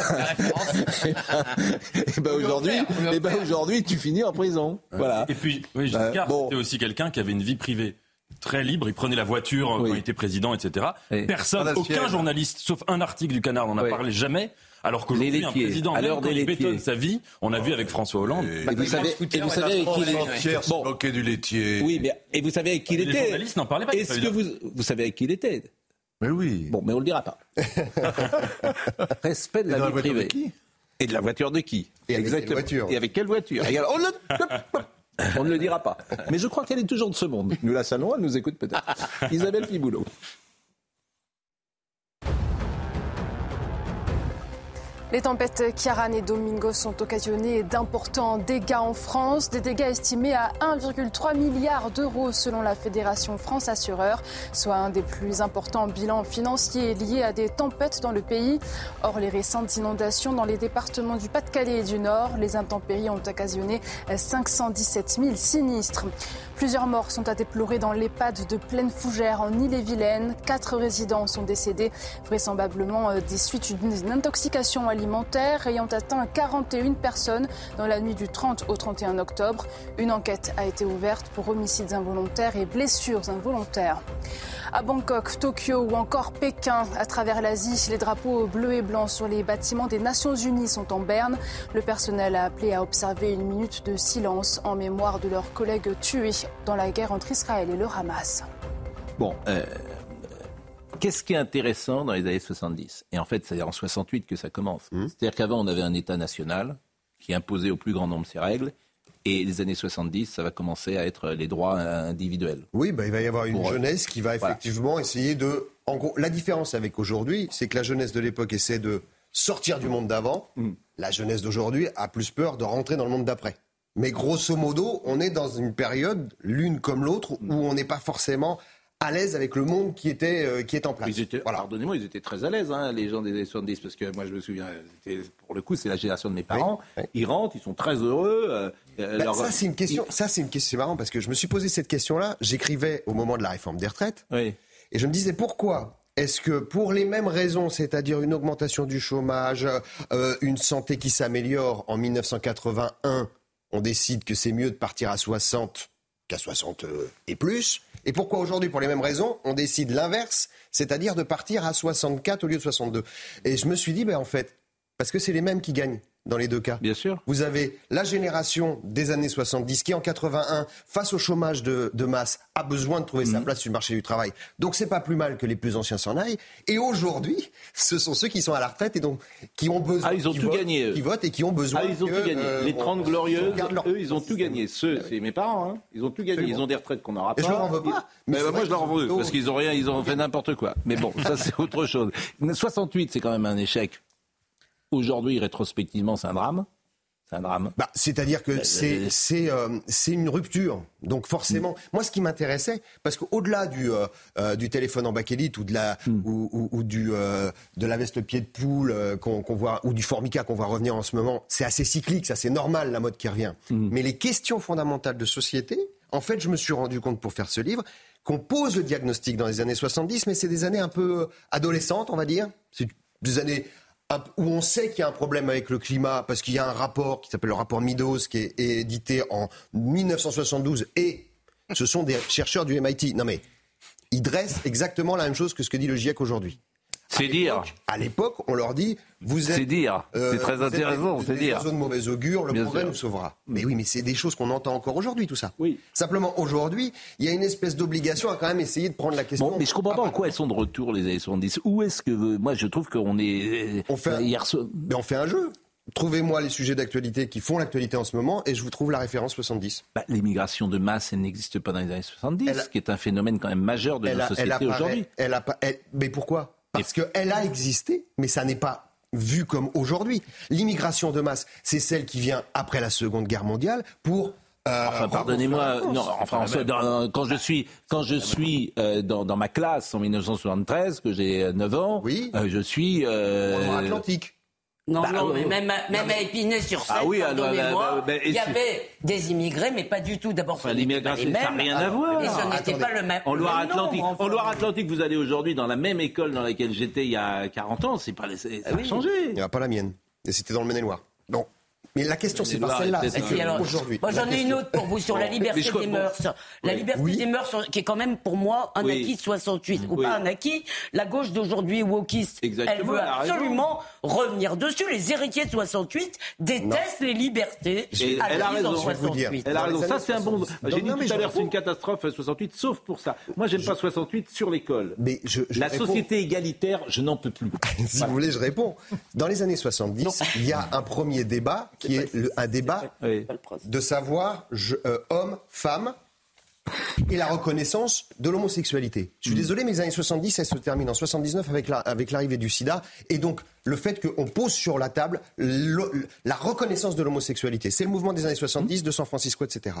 Et ben aujourd'hui, ben aujourd'hui, tu finis en prison. Voilà. Et puis, oui, Giscard, c'était aussi quelqu'un qui avait une vie privée très libre. Il prenait la voiture euh, quand il était président, etc. Personne, aucun journaliste, sauf un article du Canard, n'en a parlé jamais. Alors qu'aujourd'hui, Les un président, à l'heure des bétonne sa vie, on a vu avec François Hollande. Et vous savez, et vous savez avec qui il est Bon. bloqué du laitier. Oui, mais et vous savez avec qui il Les était journalistes n'en parlaient pas, Est-ce que vous vous savez avec qui il était Mais oui. Bon, mais on le dira pas. Respect de la vie privée. Et de la voiture de qui? Et avec quelle voiture? Et avec quelle voiture? Et alors, on, ne... on ne le dira pas. Mais je crois qu'elle est toujours de ce monde. Nous la salons, elle nous écoute peut-être. Isabelle Piboulot. Les tempêtes Kiaran et Domingo sont occasionnées d'importants dégâts en France, des dégâts estimés à 1,3 milliard d'euros selon la Fédération France Assureur, soit un des plus importants bilans financiers liés à des tempêtes dans le pays. Or, les récentes inondations dans les départements du Pas-de-Calais et du Nord, les intempéries ont occasionné 517 000 sinistres. Plusieurs morts sont à déplorer dans l'EHPAD de Pleine Fougère en Ille-et-Vilaine. Quatre résidents sont décédés, vraisemblablement euh, des suites d'une intoxication ayant atteint 41 personnes dans la nuit du 30 au 31 octobre. Une enquête a été ouverte pour homicides involontaires et blessures involontaires. À Bangkok, Tokyo ou encore Pékin, à travers l'Asie, les drapeaux bleus et blancs sur les bâtiments des Nations Unies sont en berne. Le personnel a appelé à observer une minute de silence en mémoire de leurs collègues tués dans la guerre entre Israël et le Hamas. Bon, euh, qu'est-ce qui est intéressant dans les années 70 Et en fait, c'est en 68 que ça commence. C'est-à-dire qu'avant, on avait un État national qui imposait au plus grand nombre ses règles. Et les années 70, ça va commencer à être les droits individuels. Oui, bah, il va y avoir une Pour, euh, jeunesse qui va voilà. effectivement essayer de. En gros, la différence avec aujourd'hui, c'est que la jeunesse de l'époque essaie de sortir du monde d'avant. Mm. La jeunesse d'aujourd'hui a plus peur de rentrer dans le monde d'après. Mais grosso modo, on est dans une période, l'une comme l'autre, où on n'est pas forcément à l'aise avec le monde qui était euh, qui est en place. Ils étaient, pardonnez-moi, ils étaient très à l'aise, hein, les gens des années 70, parce que moi je me souviens, pour le coup, c'est la génération de mes parents. Ils rentrent, ils sont très heureux. euh, euh, Bah, leur- ça, c'est une question. Ça, c'est une question. C'est marrant parce que je me suis posé cette question-là. J'écrivais au moment de la réforme des retraites. Et je me disais pourquoi est-ce que pour les mêmes raisons, c'est-à-dire une augmentation du chômage, euh, une santé qui s'améliore en 1981, on décide que c'est mieux de partir à 60 qu'à 60 euh, et plus Et pourquoi aujourd'hui, pour les mêmes raisons, on décide l'inverse, c'est-à-dire de partir à 64 au lieu de 62 Et je me suis dit, ben, en fait, parce que c'est les mêmes qui gagnent dans les deux cas. Bien sûr. Vous avez la génération des années 70 qui, en 81, face au chômage de, de masse, a besoin de trouver Mhm. sa place sur le marché du travail. Donc, c'est pas plus mal que les plus anciens s'en aillent. Et aujourd'hui, ce sont ceux qui sont à la retraite et donc qui ont besoin. Ah, ils ont tout votent- gagné, eux. Qui votent et qui ont besoin. Ah, ils ont que, tout gagné. euh, les on- 30 on glorieuses, eux, ils ont tout gagné. Ceux, c'est mes parents, hein. Ils ont tout gagné. Ils ont des retraites qu'on n'aura Et pas. je leur en veux pas. Mais bah, moi, je leur en veux, parce qu'ils ont rien, ils ont fait n'importe quoi. Mais bon, ça, c'est autre chose. 68, c'est quand même un échec. Aujourd'hui, rétrospectivement, c'est un drame. C'est un drame. Bah, C'est-à-dire que Euh, c'est c'est euh, c'est une rupture. Donc forcément, moi ce qui m'intéressait, parce qu'au-delà du euh, euh, du téléphone en bakélite ou de la ou, ou- ou du euh, de la veste pied de poule euh, qu'on qu'on voit ou du formica qu'on voit revenir en ce moment, c'est assez cyclique, ça c'est normal la mode qui revient. Mais les questions fondamentales de société, en fait, je me suis rendu compte pour faire ce livre qu'on pose le diagnostic dans les années 70, mais c'est des années un peu euh, adolescentes, on va dire. C'est des années où on sait qu'il y a un problème avec le climat parce qu'il y a un rapport qui s'appelle le rapport Meadows qui est édité en 1972 et ce sont des chercheurs du MIT. Non mais ils dressent exactement la même chose que ce que dit le GIEC aujourd'hui. C'est dire. À l'époque, on leur dit vous êtes. C'est dire. C'est très intéressant, c'est dire. oiseaux de mauvais augure, le Bien progrès sûr. nous sauvera. Mais oui, mais c'est des choses qu'on entend encore aujourd'hui, tout ça. Oui. Simplement, aujourd'hui, il y a une espèce d'obligation à quand même essayer de prendre la question. Bon, mais je comprends pas en quoi elles sont de retour les années 70. Où est-ce que moi je trouve qu'on est On fait un- hier soir- Mais on fait un jeu. Trouvez-moi les sujets d'actualité qui font l'actualité en ce moment et je vous trouve la référence 70. Bah, L'immigration de masse, elle n'existe pas dans les années 70, Elle a- ce qui est un phénomène quand même majeur de elle, nos a- elle sociétés apparaît- aujourd'hui. elle a pas- elle- mais pourquoi? Parce qu'elle a existé, mais ça n'est pas vu comme aujourd'hui. L'immigration de masse, c'est celle qui vient après la Seconde Guerre mondiale pour. euh, Enfin, pardonnez-moi, non, enfin, en dans- quand je suis, quand je suis euh, dans, dans ma classe en 1973, que j'ai euh, 9 ans, euh, je suis. euh, Atlantique. Non, Bah, non, mais même, à- même à Épinay-sur-Seine, Ah oui, ah, pardonnez-moi, il y avait des immigrés, mais pas du tout. D'abord, ce Enfin, n'était pas les l'immigration, ça n'a rien à voir. Et ce n'était pas le même. En Loire-Atlantique, en Loire-Atlantique, vous allez aujourd'hui dans la même école dans laquelle j'étais il y a 40 ans, c'est pas, ça a changé. Il n'y a pas la mienne. Et c'était dans le Maine-et-Loire. Non. Mais la question, c'est pas celle-là. aujourd'hui. Moi, j'en ai une autre pour vous sur la liberté des mœurs. La liberté des mœurs, qui est quand même pour moi un acquis de 68. Ou pas un acquis. La gauche d'aujourd'hui, wokiste, elle veut absolument revenir dessus. Les héritiers de 68 détestent les libertés. Elle a raison. 68. Elle a raison. Ça, c'est un bon. 70. J'ai dit tout à l'heure, c'est une catastrophe euh, 68, sauf pour ça. Moi, j'aime pas 68 sur l'école. Mais je, La société égalitaire, je n'en peux plus. si vous voulez, je réponds. Dans les années 70, il y a un premier débat qui est le- un débat de savoir je- euh, homme, femme, et la reconnaissance de l'homosexualité. Je suis désolé, mais les années 70, elles se terminent en 79 avec la- avec l'arrivée du sida. Et donc, le fait qu'on pose sur la table le- la reconnaissance de l'homosexualité. C'est le mouvement des années 70, de San Francisco, etc.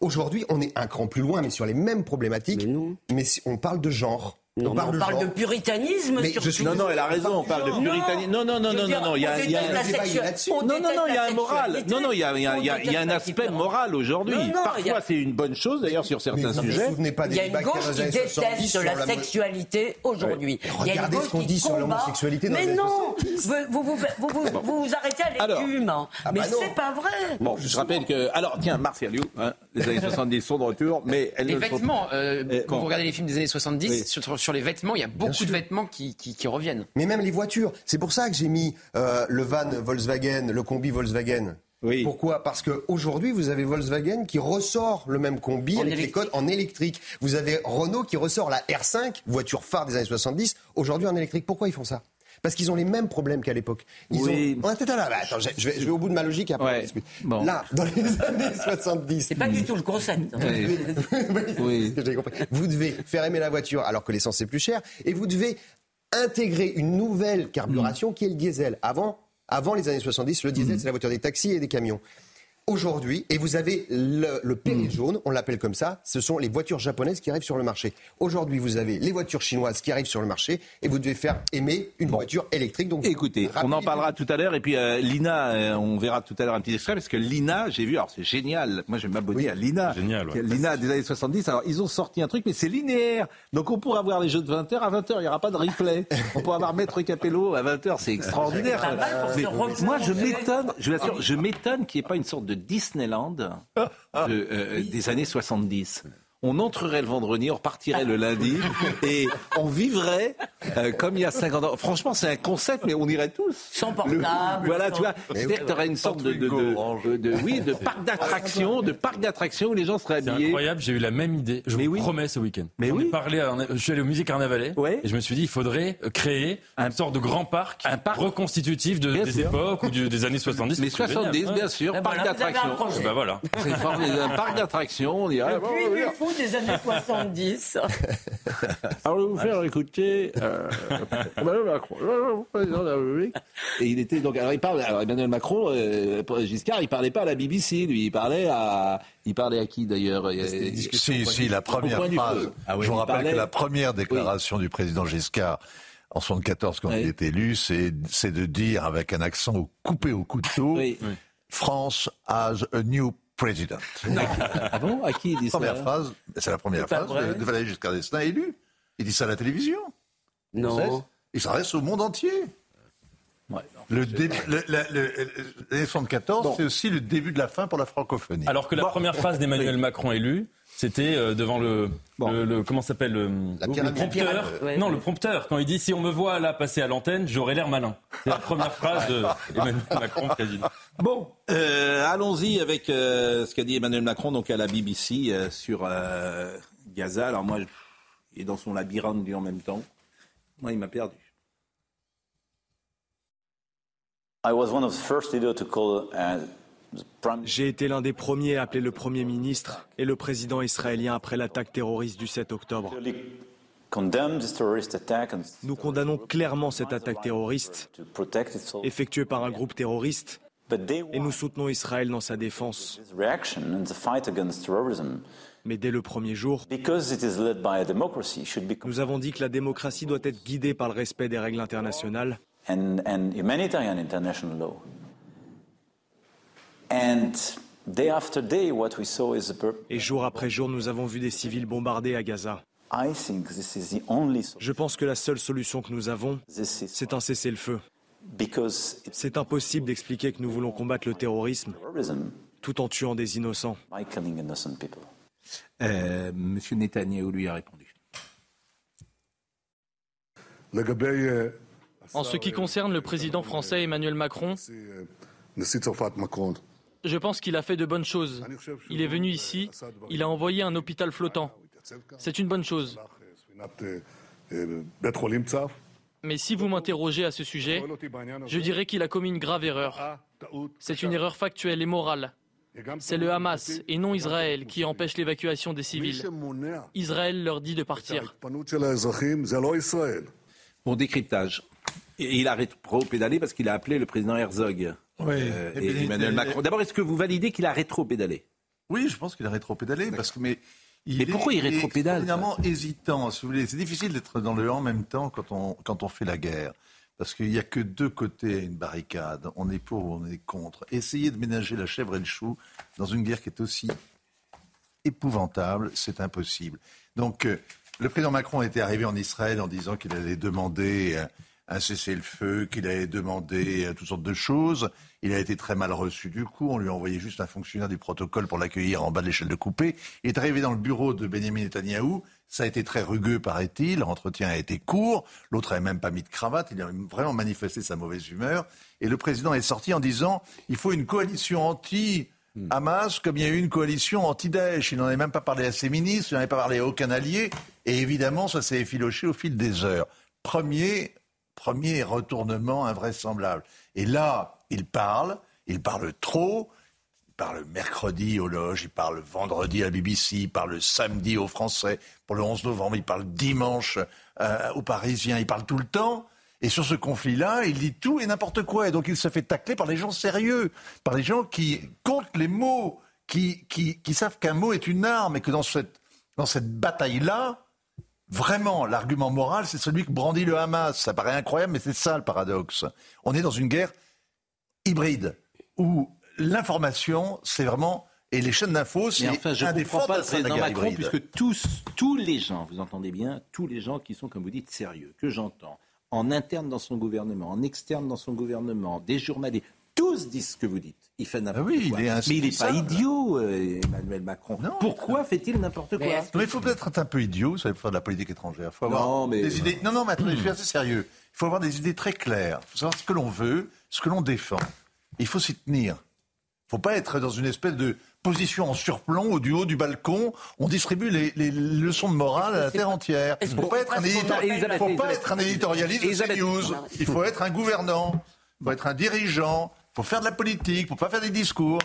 Aujourd'hui, on est un cran plus loin, mais sur les mêmes problématiques. Mais, si on parle de genre. Non, mais on parle de puritanisme, Mais surtout. je suis Non, non, elle a raison, on parle de puritanisme. Non, non, non, non, non, non, il y a, il y a- Non, non, il y a un moral. Non, non, il y a, il y a- il y a- On il y a un aspect moral aujourd'hui. Parfois, a- c'est une bonne chose, d'ailleurs, sur certains vous vous sujets. Il y a une gauche qui les années 70 déteste la sexualité aujourd'hui. Regardez ce qu'on dit sur l'homosexualité dans Mais non, vous vous, vous, vous, vous- vous vous arrêtez à Alors. l'écume. Ah Mais bah non. c'est pas vrai. Bon, je rappelle que. Alors, tiens, Martial You, hein, les années 70 sont de retour, mais elles Les vêtements, quand vous regardez les films des années 70, Oui. sur, sur les vêtements, il y a beaucoup de vêtements qui, qui, qui reviennent. Mais même les voitures. C'est pour ça que j'ai mis euh, le van Volkswagen, le combi Volkswagen. Oui. Pourquoi? Parce qu'aujourd'hui, vous avez Volkswagen qui ressort le même combi En avec les codes en électrique. Vous avez Renault qui ressort la R5, voiture phare des années 70, aujourd'hui en électrique. Pourquoi ils font ça? Parce qu'ils ont les mêmes problèmes qu'à l'époque. Ils Oui. ont. Attends, attends, attends, attends, je, vais, je vais au bout de ma logique et après Ouais. on discute. Bon. Là, dans les années 70. C'est pas du tout le concept. hein. Oui. Compris. Vous devez faire aimer la voiture alors que l'essence est plus cher et vous devez intégrer une nouvelle carburation qui est le diesel. Avant, avant les années 70, le diesel, c'est la voiture des taxis et des camions. Aujourd'hui, et vous avez le, le perret jaune, on l'appelle comme ça, ce sont les voitures japonaises qui arrivent sur le marché. Aujourd'hui, vous avez les voitures chinoises qui arrivent sur le marché et vous devez faire aimer une voiture électrique. Donc, Écoutez, on en parlera tout à l'heure. Et puis, euh, Lina, euh, on verra tout à l'heure un petit extrait. Parce que Lina, j'ai vu, alors c'est génial. Moi, je vais m'abonner à Lina. Génial, ouais. Lina des années 70. Alors, ils ont sorti un truc, mais c'est linéaire. Donc, on pourra voir les jeux de 20h. À 20h, il n'y aura pas de replay. on pourra voir Maître Capello à 20h. C'est extraordinaire. Pour se Mais moi, je m'étonne, je vous assure, je m'étonne qu'il n'y ait pas une sorte de Disneyland de, euh, des années 70. On entrerait le vendredi, on repartirait le lundi et on vivrait euh, comme il y a 50 ans. Franchement, c'est un concept, mais on irait tous. Sans Le- portable. voilà, sans- tu vois. C'est-à-dire que tu aurais une sorte de, de, de- de- oui, de parc d'attractions, de parc d'attractions où les gens seraient C'est habillés. incroyable, j'ai eu la même idée. Je vous oui. promets ce week-end. Mais oui. parlé à un- je suis allé au musée Carnavalet Ouais. et je me suis dit il faudrait créer une sorte de grand parc, reconstitutif de, Bien des sûr. époques ou du- des années 70. Mais c'est génial. 70, Ouais. bien sûr, ben parc un projet. Bah voilà. C'est un parc d'attractions, on dirait. Des années 70. Alors, je vais vous faire écouter euh, Emmanuel Macron, le président de la République. Et il était donc. Alors, il parle. Alors, Emmanuel Macron, euh, Giscard, il parlait pas à la BBC, lui. Il parlait à. Il parlait à qui d'ailleurs? Il y a- Si, si, la Au première phrase. Ah oui, je vous rappelle parlait- que la première déclaration du président Giscard en 74 quand Oui. il est élu, c'est c'est de dire avec un accent coupé au couteau, Oui. France has a new president. Ah bon À qui il dit ça Première phrase, c'est la première C'est pas phrase vrai. de, Valéry Giscard d'Estaing élu. Il dit ça à la télévision. Non. Il s'adresse au monde entier. Ouais, Le début, le, le, le- le- l'année 74, c'est aussi le début de la fin pour la francophonie. Alors que la première phrase d'Emmanuel Macron élu, c'était euh, le le, le, le- comment ça s'appelle le, prompteur. Ouais. non, le prompteur. Quand il dit si on me voit là passer à l'antenne, j'aurai l'air malin. C'est la première phrase d'Emmanuel Macron président. Bon, euh, allons-y avec euh, ce qu'a dit Emmanuel Macron donc à la BBC euh, sur euh, Gaza. Alors moi, je- il est dans son labyrinthe lui en même temps. Moi, il m'a perdu. I was one of the first leaders to call uh, J'ai été l'un des premiers à appeler le Premier ministre et le président israélien après l'attaque terroriste du 7 octobre. Nous condamnons clairement cette attaque terroriste effectuée par un groupe terroriste et nous soutenons Israël dans sa défense. Mais dès le premier jour, nous avons dit que la démocratie doit être guidée par le respect des règles internationales et jour après jour, nous avons vu des civils bombardés à Gaza. I think this is the only solution. Je pense que la seule solution que nous avons, c'est un cessez-le-feu. because it's C'est impossible d'expliquer que nous voulons combattre le terrorisme terrorism tout en tuant des innocents. by killing innocent people. Euh, Monsieur Netanyahou lui a répondu. En ce qui concerne le président français Emmanuel Macron, je pense qu'il a fait de bonnes choses. Il est venu ici, il a envoyé un hôpital flottant. C'est une bonne chose. Mais si vous m'interrogez à ce sujet, je dirais qu'il a commis une grave erreur. C'est une erreur factuelle et morale. C'est le Hamas et non Israël qui empêche l'évacuation des civils. Israël leur dit de partir. Bon décryptage. Il a rétro-pédalé parce qu'il a appelé le président Herzog. Oui. Euh, et Emmanuel Macron. D'abord, est-ce que vous validez qu'il a rétro-pédalé? Oui, je pense qu'il a rétro-pédalé parce que mais. Mais pourquoi il est rétropédale, extraordinairement hésitant, si vous voulez. C'est difficile d'être dans le en même temps quand on, quand on fait la guerre. Parce qu'il n'y a que deux côtés à une barricade. On est pour ou on est contre. Essayer de ménager la chèvre et le chou dans une guerre qui est aussi épouvantable, c'est impossible. Donc, euh, le président Macron était arrivé en Israël en disant qu'il allait demander euh, un cessez-le-feu, qu'il allait demander toutes sortes de choses. Il a été très mal reçu du coup. On lui a envoyé juste un fonctionnaire du protocole pour l'accueillir en bas de l'échelle de coupé. Il est arrivé dans le bureau de Benjamin Netanyahou. Ça a été très rugueux, paraît-il. L'entretien a été court. L'autre n'avait même pas mis de cravate. Il a vraiment manifesté sa mauvaise humeur. Et le président est sorti en disant il faut une coalition anti. Hamas, comme il y a eu une coalition anti-Daesh. Il n'en avait même pas parlé à ses ministres, il n'en avait pas parlé à aucun allié. Et évidemment, ça s'est effiloché au fil des heures. Premier, premier retournement invraisemblable. Et là, il parle, il parle trop. Il parle mercredi aux loges, il parle vendredi à la BBC, il parle samedi aux Français pour le 11 novembre, il parle dimanche euh, aux Parisiens, il parle tout le temps. Et sur ce conflit-là, il dit tout et n'importe quoi. Et donc il se fait tacler par les gens sérieux, par les gens qui comptent les mots, qui savent qu'un mot est une arme et que dans cette, dans cette bataille-là, vraiment, l'argument moral, c'est celui que brandit le Hamas. Ça paraît incroyable, mais c'est ça le paradoxe. On est dans une guerre hybride où l'information, c'est vraiment. Et les chaînes d'infos, c'est enfin, je un des pas le président Macron, hybride. puisque tous, tous les gens, vous entendez bien, tous les gens qui sont, comme vous dites, sérieux, que j'entends, en interne dans son gouvernement, en externe dans son gouvernement, des journalistes, tous disent ce que vous dites. Il fait n'importe Ah oui, quoi. il est Mais il n'est pas idiot, euh, Emmanuel Macron. Pourquoi fait-il n'importe quoi Mais il faut peut-être être un peu idiot, vous savez, pour faire de la politique étrangère. Faut avoir Non, mais- des idées. Non, non, mais attendez, je suis assez sérieux. Il faut avoir des idées très claires. Il faut savoir ce que l'on veut, ce que l'on défend. Il faut s'y tenir. Il ne faut pas être dans une espèce de position en surplomb au du haut du balcon. On distribue les, les leçons de morale à la terre entière. Il ne faut pas être un, éditor- Elisabeth, faut pas Elisabeth. être un éditorialiste de. CNews. Il faut être un gouvernant. Il faut être un dirigeant. Il faut faire de la politique. Il ne faut pas faire des discours.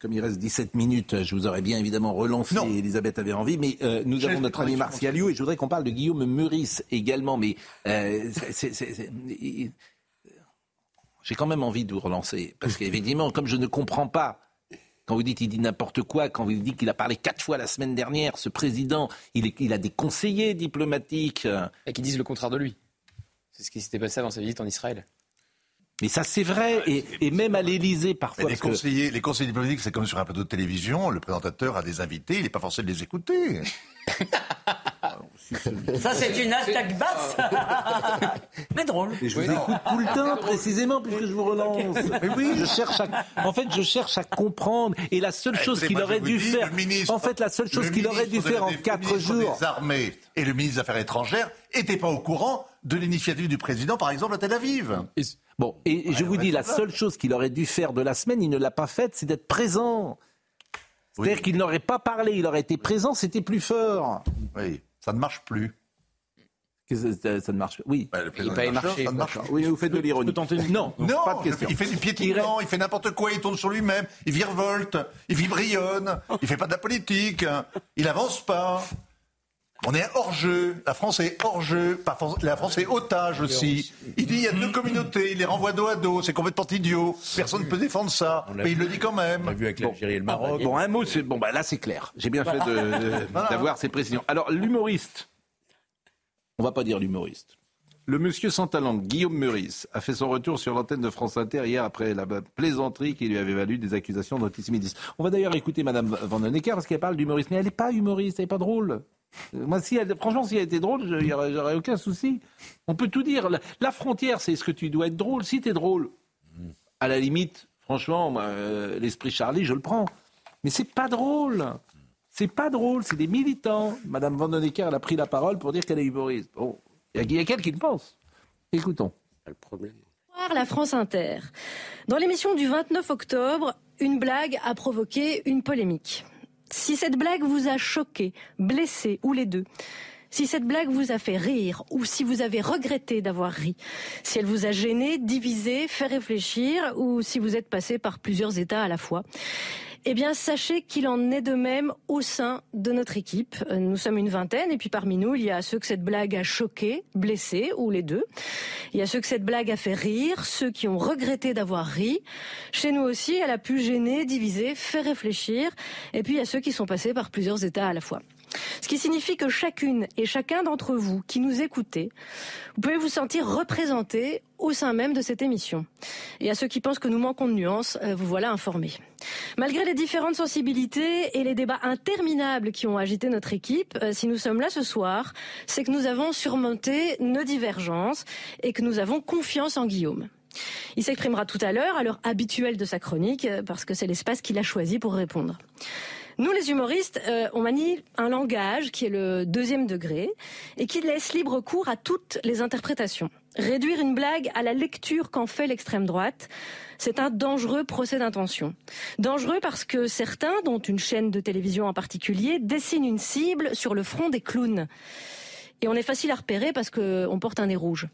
Comme il reste 17 minutes, je vous aurais bien évidemment relancé, Elisabeth avait envie, mais euh, nous avons notre ami connexion. Martial Liu et je voudrais qu'on parle de Guillaume Meurice également, mais euh, c'est- c'est- c'est- c'est- il- j'ai quand même envie de vous relancer, parce qu'effectivement, comme je ne comprends pas, quand vous dites qu'il dit n'importe quoi, quand vous dites qu'il a parlé quatre fois la semaine dernière, ce président, il, est- il a des conseillers diplomatiques. Et qui disent le contraire de lui. C'est ce qui s'était passé avant sa visite en Israël. Mais ça, c'est vrai, et, et même à l'Élysée parfois. Mais les, parce que- conseillers, les conseillers diplomatiques, c'est comme sur un plateau de télévision, le présentateur a des invités, il n'est pas forcé de les écouter. Ça, c'est une attaque basse. Mais drôle. Et je vous écoute tout le temps, précisément, puisque je vous relance. Mais oui, je cherche à, en fait, je cherche à comprendre. Et la seule chose Écoutez, qu'il aurait dû dis, faire, ministre- en fait, la seule chose qu'il aurait dû faire en quatre ministre jours. des Armées et le ministre des Affaires étrangères n'étaient pas au courant de l'initiative du président, par exemple, à Tel Aviv. Bon, et je vous dis, la seule chose qu'il aurait dû faire de la semaine, il ne l'a pas faite, c'est d'être présent. C'est-à-dire qu'il n'aurait pas parlé, il aurait été présent, c'était plus fort. Oui, ça ne marche plus. Que ça, ça- ça ne marche Oui. le président Il des marcher. marcheurs, ça ne marche D'accord. Oui, vous faites de l'ironie. Non, Non, pas de question. il fait du piétinement, il fait n'importe quoi, il tourne sur lui-même, il virevolte, il vibrionne, il fait pas de la politique, il avance pas. On est hors jeu, la France est hors jeu, la France est otage aussi. Il dit il y a deux communautés, il les renvoie dos à dos, c'est complètement idiot, personne ne peut défendre ça, mais il le dit quand même. On l'a vu avec l'Algérie et le Maroc. Bon, un mot, c'est bon. Bah là, c'est clair. J'ai bien fait d'avoir ces précisions. Alors, l'humoriste. On va pas dire l'humoriste. Le monsieur sans talent, Guillaume Meurice, a fait son retour sur l'antenne de France Inter hier après la plaisanterie qui lui avait valu des accusations d'antisémitisme. On va d'ailleurs écouter Madame Van den Ecker parce qu'elle parle d'humoriste, mais elle n'est pas humoriste, elle n'est pas drôle. Euh, Moi, si elle, franchement, si elle était drôle, je- j'aurais aucun souci. On peut tout dire. La, la frontière, c'est est-ce que tu dois être drôle. Si tu es drôle, à la limite, franchement, moi, euh, l'esprit Charlie, je le prends. Mais c'est pas drôle. C'est pas drôle, c'est des militants. Madame Van den Ecker, elle a pris la parole pour dire qu'elle est humoriste. Bon, il y a- il y a quelqu'un qui le pense. Écoutons. Le problème. Bonsoir, la France Inter. Dans l'émission du 29 octobre, une blague a provoqué une polémique. Si cette blague vous a choqué, blessé ou les deux, Si cette blague vous a fait rire ou si vous avez regretté d'avoir ri, si elle vous a gêné, divisé, fait réfléchir ou si vous êtes passé par plusieurs états à la fois, eh bien, sachez qu'il en est de même au sein de notre équipe. Nous sommes une vingtaine et puis parmi nous, il y a ceux que cette blague a choqué, blessé ou les deux. Il y a ceux que cette blague a fait rire, ceux qui ont regretté d'avoir ri. Chez nous aussi, elle a pu gêner, diviser, faire réfléchir. Et puis il y a ceux qui sont passés par plusieurs états à la fois. Ce qui signifie que chacune et chacun d'entre vous qui nous écoutez, vous pouvez vous sentir représenté au sein même de cette émission. Et à ceux qui pensent que nous manquons de nuances, euh, vous voilà informés. Malgré les différentes sensibilités et les débats interminables qui ont agité notre équipe, euh, si nous sommes là ce soir, c'est que nous avons surmonté nos divergences et que nous avons confiance en Guillaume. Il s'exprimera tout à l'heure, à l'heure habituelle de sa chronique, euh, parce que c'est l'espace qu'il a choisi pour répondre. Nous, les humoristes, euh, on manie un langage qui est le deuxième degré et qui laisse libre cours à toutes les interprétations. Réduire une blague à la lecture qu'en fait l'extrême droite, c'est un dangereux procès d'intention. Dangereux parce que certains, dont une chaîne de télévision en particulier, dessinent une cible sur le front des clowns. Et on est facile à repérer parce qu'on porte un nez rouge.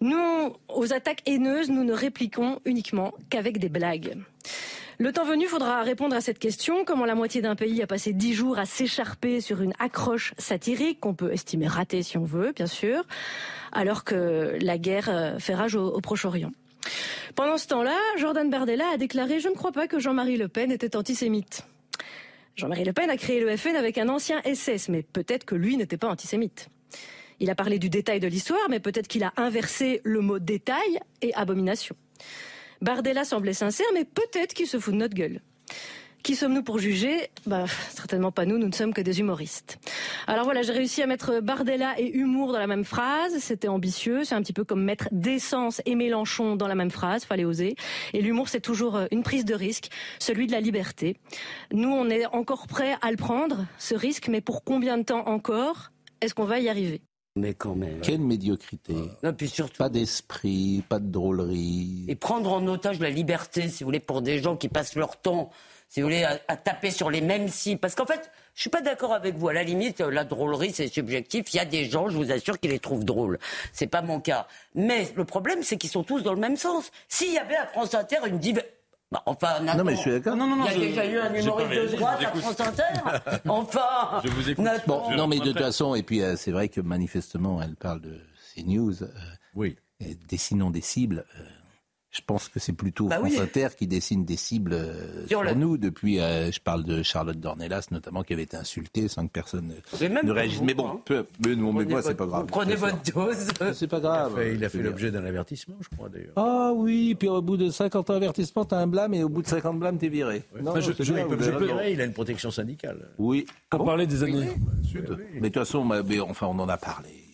Nous, aux attaques haineuses, nous ne répliquons uniquement qu'avec des blagues. Le temps venu, faudra répondre à cette question. Comment la moitié d'un pays a passé dix jours à s'écharper sur une accroche satirique qu'on peut estimer ratée si on veut, bien sûr, alors que la guerre euh, fait rage au, Proche-Orient. Pendant ce temps-là, Jordan Bardella a déclaré « Je ne crois pas que Jean-Marie Le Pen était antisémite ». Jean-Marie Le Pen a créé le FN avec un ancien SS, mais peut-être que lui n'était pas antisémite. Il a parlé du détail de l'histoire, mais peut-être qu'il a inversé le mot détail et abomination. Bardella semblait sincère, mais peut-être qu'il se fout de notre gueule. Qui sommes-nous pour juger? Bah, Certainement pas nous, nous ne sommes que des humoristes. Alors voilà, j'ai réussi à mettre Bardella et humour dans la même phrase. C'était ambitieux, c'est un petit peu comme mettre décence et Mélenchon dans la même phrase, fallait oser. Et l'humour, c'est toujours euh, une prise de risque, celui de la liberté. Nous, on est encore prêts à le prendre, ce risque, mais pour combien de temps encore? Est-ce qu'on va y arriver? Mais quand même. Quelle médiocrité. puis surtout... Pas d'esprit, pas de drôlerie. Et prendre en otage la liberté, si vous voulez, pour des gens qui passent leur temps, si vous voulez, à, taper sur les mêmes cibles. Parce qu'en fait, je suis pas d'accord avec vous. À la limite, la drôlerie, c'est subjectif. Il y a des gens, je vous assure, qui les trouvent drôles. C'est pas mon cas. Mais le problème, c'est qu'ils sont tous dans le même sens. S'il y avait à France Inter une diversité bah, enfin, non, mais je suis d'accord. Non, non, non, il y a déjà eu un humoriste de droite à France Inter. enfin. Je vous écoute. Bon, non, mais de toute façon, et puis euh, c'est vrai que manifestement, elle parle de CNews. Euh, oui. dessinons des cibles. Euh, je pense que c'est plutôt bah France Inter qui dessine des cibles euh, sur, nous. Depuis, euh, je parle de Charlotte Dornelas notamment, qui avait été insultée sans que personne ne réagisse. Mais bon, peu, mais, non, mais moi, c'est pas grave. Prenez votre dose. C'est pas grave. Il a fait, l'objet d'un avertissement, je crois, d'ailleurs. Ah oui, puis au bout de 50 ans d'avertissement, t'as un blâme, et au bout de 50 blâmes, t'es viré. Non, je, je, je, il a une protection syndicale. Oui. Pour ah parler des années. mais de toute façon, enfin, on en a parlé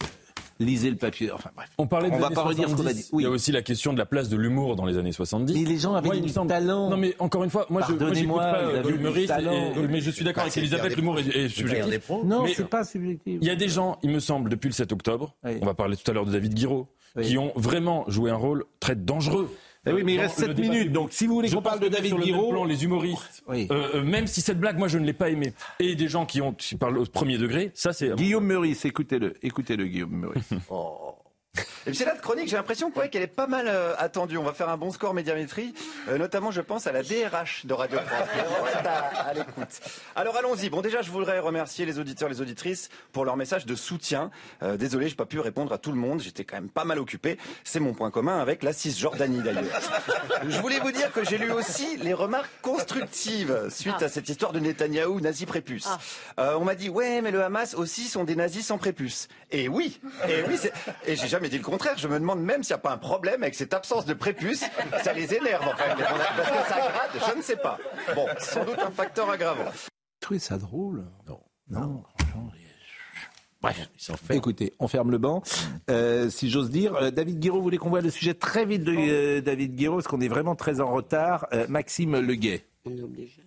lisez le papier. Enfin bref. On parlait de va pas redire ce qu'on a dit. Il y a aussi la question de la place de l'humour dans les années 70. Mais les gens avaient du talent. Non mais encore une fois, moi je n'écoute pas euh, mais je suis d'accord avec Elisabeth, l'humour est, subjectif. Non, c'est pas subjectif. Il y a des gens, il me semble, depuis le 7 octobre, on va parler tout à l'heure de David Guiraud, qui ont vraiment joué un rôle très dangereux eh oui, mais il reste 7 minutes, donc si vous voulez qu'on parle de David Guiraud... Plan, les humoristes, euh, euh, même si cette blague, moi, je ne l'ai pas aimée, et des gens qui, ont, qui parlent au premier degré, ça c'est... Guillaume Meurice, écoutez-le, écoutez-le, Guillaume Meurice. oh. Et puis c'est là de chronique, j'ai l'impression qu'elle est pas mal euh, attendue. On va faire un bon score médiamétrie, euh, notamment je pense à la DRH de Radio France. à, l'écoute. Alors allons-y. Bon déjà je voudrais remercier les auditeurs, les auditrices pour leur message de soutien. Euh, désolé, j'ai pas pu répondre à tout le monde. J'étais quand même pas mal occupé. C'est mon point commun avec la Cisjordanie d'ailleurs. je voulais vous dire que j'ai lu aussi les remarques constructives suite à cette histoire de Netanyahou nazi prépuce. Ah. on m'a dit ouais mais le Hamas aussi sont des nazis sans prépuce. Et oui, et oui, et j'ai jamais mais dit le contraire. Je me demande même s'il n'y a pas un problème avec cette absence de prépuce. Ça les énerve, en fait. Parce que ça grade, je ne sais pas. Bon, sans doute un facteur aggravant. Tu ça drôle? Non. Non, Bref, écoutez, on ferme le banc. Euh, si j'ose dire, euh, David Guiraud voulait qu'on voit le sujet très vite de euh, David Guiraud, parce qu'on est vraiment très en retard. Maxime Leguet. On est obligé.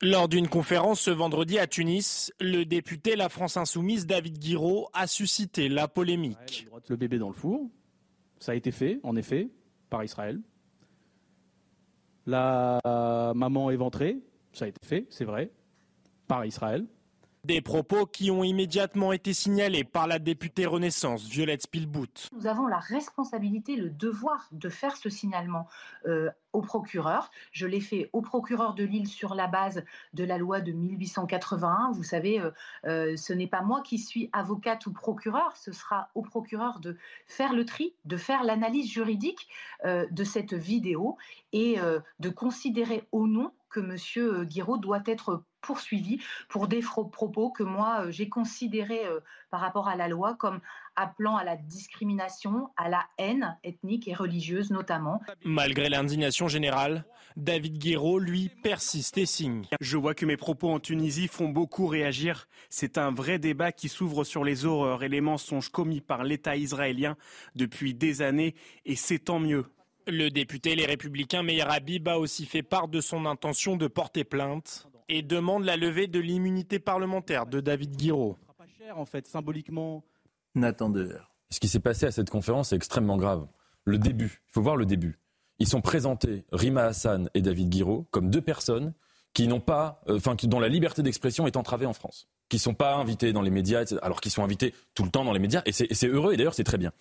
Lors d'une conférence ce vendredi à Tunis, le député La France Insoumise David Guiraud a suscité la polémique. Le bébé dans le four, ça a été fait, en effet, par Israël. La maman éventrée, ça a été fait, c'est vrai, par Israël. Des propos qui ont immédiatement été signalés par la députée Renaissance, Violette Spielbout. Nous avons la responsabilité, le devoir de faire ce signalement euh, au procureur. Je l'ai fait au procureur de Lille sur la base de la loi de 1881. Vous savez, euh, euh, ce n'est pas moi qui suis avocate ou procureur, ce sera au procureur de faire le tri, de faire l'analyse juridique de cette vidéo et de considérer au nom que M. Guiraud doit être poursuivi pour des propos que moi j'ai considérés par rapport à la loi comme appelant à la discrimination, à la haine ethnique et religieuse notamment. Malgré l'indignation générale, David Guiraud, lui, persiste et signe. Je vois que mes propos en Tunisie font beaucoup réagir. C'est un vrai débat qui s'ouvre sur les horreurs et les mensonges commis par l'État israélien depuis des années, et c'est tant mieux. Le député Les Républicains Meir Habib a aussi fait part de son intention de porter plainte et demande la levée de l'immunité parlementaire de David Guiraud. En fait, symboliquement. Nathan Ce qui s'est passé à cette conférence est extrêmement grave. Le début, il faut voir le début. Ils sont présentés, Rima Hassan et David Guiraud, comme deux personnes qui n'ont pas, euh, dont la liberté d'expression est entravée en France, qui ne sont pas invités dans les médias, alors qu'ils sont invités tout le temps dans les médias, et c'est heureux, et d'ailleurs c'est très bien.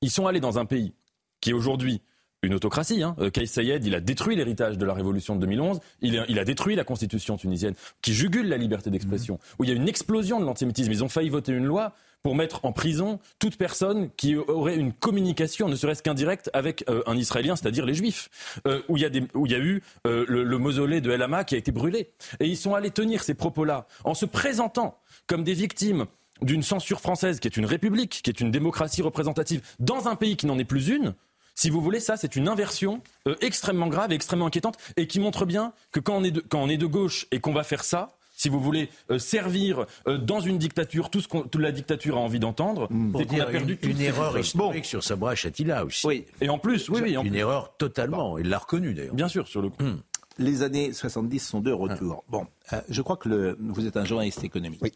Ils sont allés dans un pays qui aujourd'hui une autocratie. Hein. Euh, Kais Sayed, il a détruit l'héritage de la révolution de 2011. Il a, il a, détruit la constitution tunisienne qui jugule la liberté d'expression. Mmh. Où il y a une explosion de l'antisémitisme. Ils ont failli voter une loi pour mettre en prison toute personne qui aurait une communication, ne serait-ce qu'indirecte, avec euh, un Israélien, c'est-à-dire les Juifs. Euh, où, il y a des, où il y a eu euh, le, le, mausolée de El Hama qui a été brûlé. Et ils sont allés tenir ces propos-là en se présentant comme des victimes d'une censure française qui est une république, qui est une démocratie représentative, dans un pays qui n'en est plus une, si vous voulez, ça, c'est une inversion euh, extrêmement grave et extrêmement inquiétante et qui montre bien que quand on est de, quand on est de gauche et qu'on va faire ça, si vous voulez euh, servir euh, dans une dictature tout ce que toute la dictature a envie d'entendre, mmh. c'est qu'on a perdu une, une erreur historique sur Sabra Chatila aussi. Oui, et en plus, oui, oui. En une plus. erreur totalement. Il l'a reconnu d'ailleurs. Bien sûr, sur le coup. Mmh. Les années 70 sont de retour. Bon, euh, je crois que le, vous êtes un journaliste économique. Oui.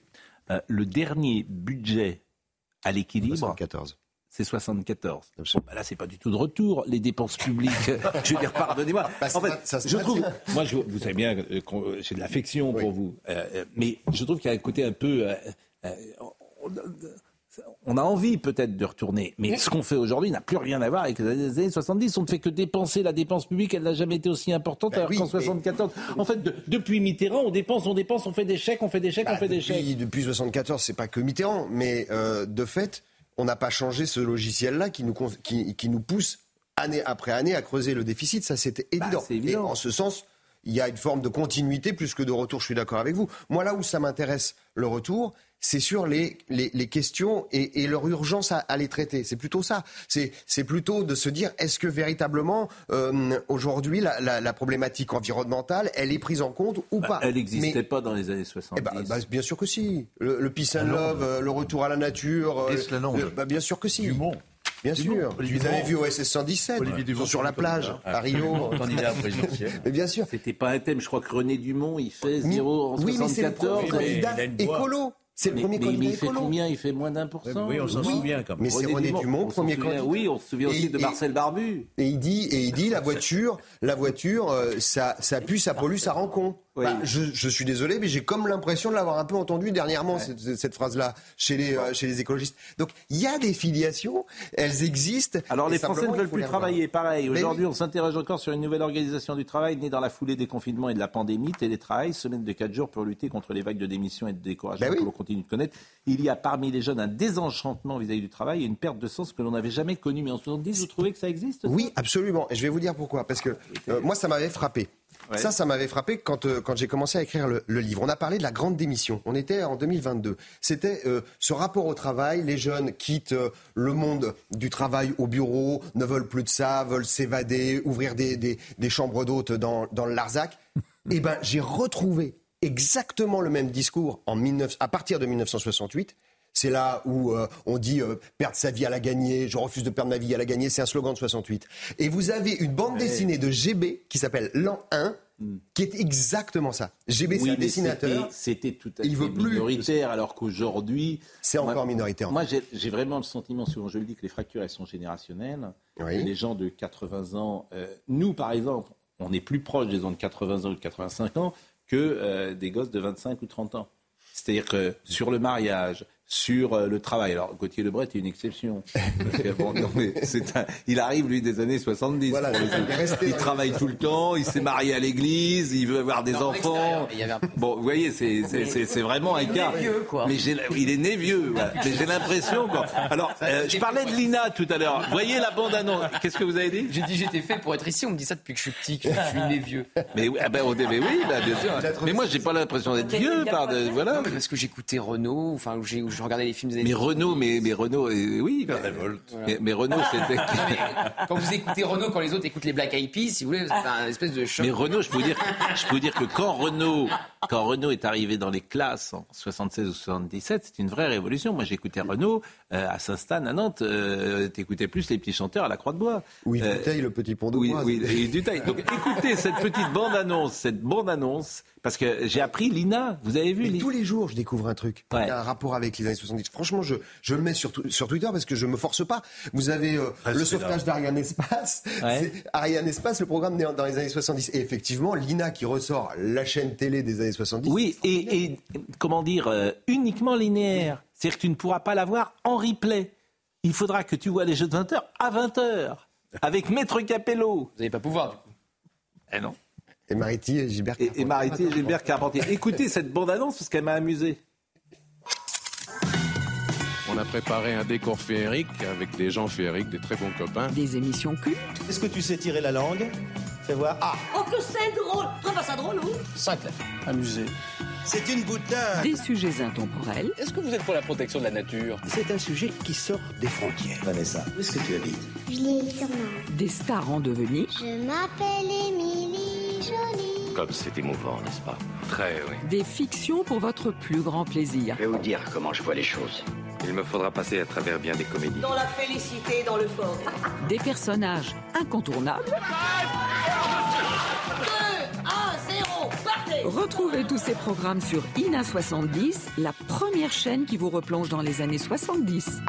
Euh, le dernier budget à l'équilibre. 74 c'est 74. Bon, bah là, c'est pas du tout de retour. Les dépenses publiques, je veux dire, pardonnez-moi. Bah, en fait, ça, ça je trouve, moi, je, vous savez bien, euh, j'ai de l'affection oui. pour vous, euh, mais je trouve qu'il y a un côté un peu. Euh, on, on a envie peut-être de retourner, mais ce qu'on fait aujourd'hui n'a plus rien à voir avec les années 70. On ne fait que dépenser la dépense publique, elle n'a jamais été aussi importante, bah alors oui, qu'en 74. Mais... En fait, de, depuis Mitterrand, on dépense, on dépense, on fait des chèques, on fait des chèques, bah, on fait depuis, des chèques. Depuis 74, c'est pas que Mitterrand, mais euh, de fait, on n'a pas changé ce logiciel-là qui nous, qui, qui, nous pousse année après année à creuser le déficit. Ça, c'était évident. Bah, évident. Et en ce sens, il y a une forme de continuité plus que de retour. Je suis d'accord avec vous. Moi, là où ça m'intéresse le retour, c'est sur les, les, les questions et, et, leur urgence à, à les traiter. C'est plutôt ça. C'est plutôt de se dire est-ce que véritablement euh, aujourd'hui la, la, la, problématique environnementale elle est prise en compte ou bah, pas Elle n'existait pas dans les années 70. Eh bah, bah, bien sûr que si. Le, le peace and love, euh, le retour à la nature. Euh, le, bah, bien sûr que si. Dumont. Bien sûr. Olivier Vous avez Dumont. vu OSS 117 Olivier Ils Dumont, sont sur la plage à Rio. Candidat présidentiel. Mais bien sûr. C'était pas un thème. Je crois que René Dumont, il fait 0 en oui, 74. mais c'est le premier candidat écolo. C'est le mais, premier mais, candidat mais il fait écolo. combien Il fait moins d'un pour cent Oui, on s'en Oui. souvient quand même. Mais c'est René Dumont, on s'en premier souvient, candidat. Oui, on se souvient aussi de et- Marcel Barbu. Et il dit, et il dit, la voiture, la voiture, euh, ça, ça pue, ça pollue, ça rend con. Oui. Bah, je, je suis désolé, mais j'ai comme l'impression de l'avoir un peu entendu dernièrement cette, cette phrase-là chez les euh, chez les écologistes. Donc il y a des filiations, elles existent. Alors les Français ne veulent plus travailler. Pareil, aujourd'hui on s'interroge encore sur une nouvelle organisation du travail née dans la foulée des confinements et de la pandémie, télétravail, semaine de 4 jours pour lutter contre les vagues de démission et de découragement Ben oui. l'on continue de connaître. Il y a parmi les jeunes un désenchantement vis-à-vis du travail et une perte de sens que l'on n'avait jamais connue. Mais en 70, vous trouvez que ça existe Oui, absolument. Et je vais vous dire pourquoi. Parce que euh, moi, ça m'avait frappé. Ouais. Ça, ça m'avait frappé quand, euh, quand j'ai commencé à écrire le, le livre. On a parlé de la grande démission. On était en 2022. C'était euh, ce rapport au travail. Les jeunes quittent euh, le monde du travail au bureau, ne veulent plus de ça, veulent s'évader, ouvrir des, des, des chambres d'hôtes dans, dans le Larzac. Eh ben, j'ai retrouvé exactement le même discours en 19, à partir de 1968. C'est là où euh, on dit euh, perdre sa vie à la gagner, je refuse de perdre ma vie à la gagner, c'est un slogan de 68. Et vous avez une bande dessinée de GB qui s'appelle L'an 1, qui est exactement ça. GB, c'est un dessinateur. c'était- tout à fait veut plus. minoritaire, alors qu'aujourd'hui. C'est encore moi- minoritaire. Moi, j'ai j'ai vraiment le sentiment, souvent je le dis, que les fractures, elles sont générationnelles. Oui. Les gens de 80 ans, euh, nous, par exemple, on est plus proche des gens de 80 ans ou de 85 ans que euh, des gosses de 25 ou 30 ans. C'est-à-dire que sur le mariage, sur euh, le travail. Alors, Gauthier Lebret est une exception. bon, non, mais un... il arrive, lui, des années 70. Voilà, il, travaille tout le temps, il s'est marié à l'église, il veut avoir des enfants. Bon, vous voyez, c'est vraiment un cas. Vieux, quoi. Mais il est né vieux. Mais j'ai l'impression, quoi. Alors, euh, je parlais de Lina tout à l'heure. Vous voyez la bande-annonce. Qu'est-ce que vous avez dit? J'ai dit j'étais fait pour être ici. On me dit ça depuis que je suis petit, que je suis né vieux. Mais, ah ben, mais oui, bah, bien sûr. Mais moi, j'ai pas l'impression d'être vieux. Par de, voilà. parce que j'écoutais Renault, enfin, où j'ai regardais les films des Mais Renault, mais, mais Renault, euh, oui. Mais, mais, Renault, c'était. quand vous écoutez Renault, quand les autres écoutent les Black Eyed Peas, si vous voulez, c'est un espèce de choc. Mais Renault, je peux vous dire, je peux vous dire que quand Renault, quand Renault est arrivé dans les classes en 76 ou 77, c'est une vraie révolution. Moi, j'écoutais Renault euh, à Saint-Stan, à Nantes. Euh, T'écoutais plus les petits chanteurs à la Croix de Bois. Oui, euh, le petit pont de oui, Oui, et Duteil. Donc, écoutez cette petite bande-annonce, cette bande-annonce parce que j'ai appris l'INA, vous avez vu Tous les jours, je découvre un truc. Il y a un rapport avec les années 70. Franchement, je, je le mets sur, sur Twitter parce que je me force pas. Vous avez euh, le sauvetage d'Ariane Espace. Ariane Espace, le programme né dans les années 70. Et effectivement, l'INA qui ressort la chaîne télé des années 70. Oui, et, et, comment dire, euh, uniquement linéaire. C'est-à-dire que tu ne pourras pas la voir en replay. Il faudra que tu vois les jeux de 20h à 20h. Avec Maître Capello. Vous n'allez pas pouvoir, du coup. Eh non. Et Mariti et Gilbert Et, et Mariti et Gilbert Carpentier. Écoutez cette bande-annonce parce qu'elle m'a amusé. On a préparé un décor féerique avec des gens féeriques, des très bons copains. Des émissions cultes. Est-ce que tu sais tirer la langue? Fais voir. Ah Oh, que c'est drôle Trouve pas ça drôle, ou Sinclair. Amusé. C'est une boutade. Des sujets intemporels. Est-ce que vous êtes pour la protection de la nature? C'est un sujet qui sort des frontières. Vanessa, où est-ce que tu habites? Je l'ai sûrement. Des stars en devenir. Je m'appelle Émilie. Comme c'est émouvant, n'est-ce pas Très, oui. Des fictions pour votre plus grand plaisir. Je vais vous dire comment je vois les choses. Il me faudra passer à travers bien des comédies. Dans la félicité, dans le fort. Des personnages incontournables. 2, 1, 0, partez Retrouvez tous ces programmes sur INA 70, la première chaîne qui vous replonge dans les années 70.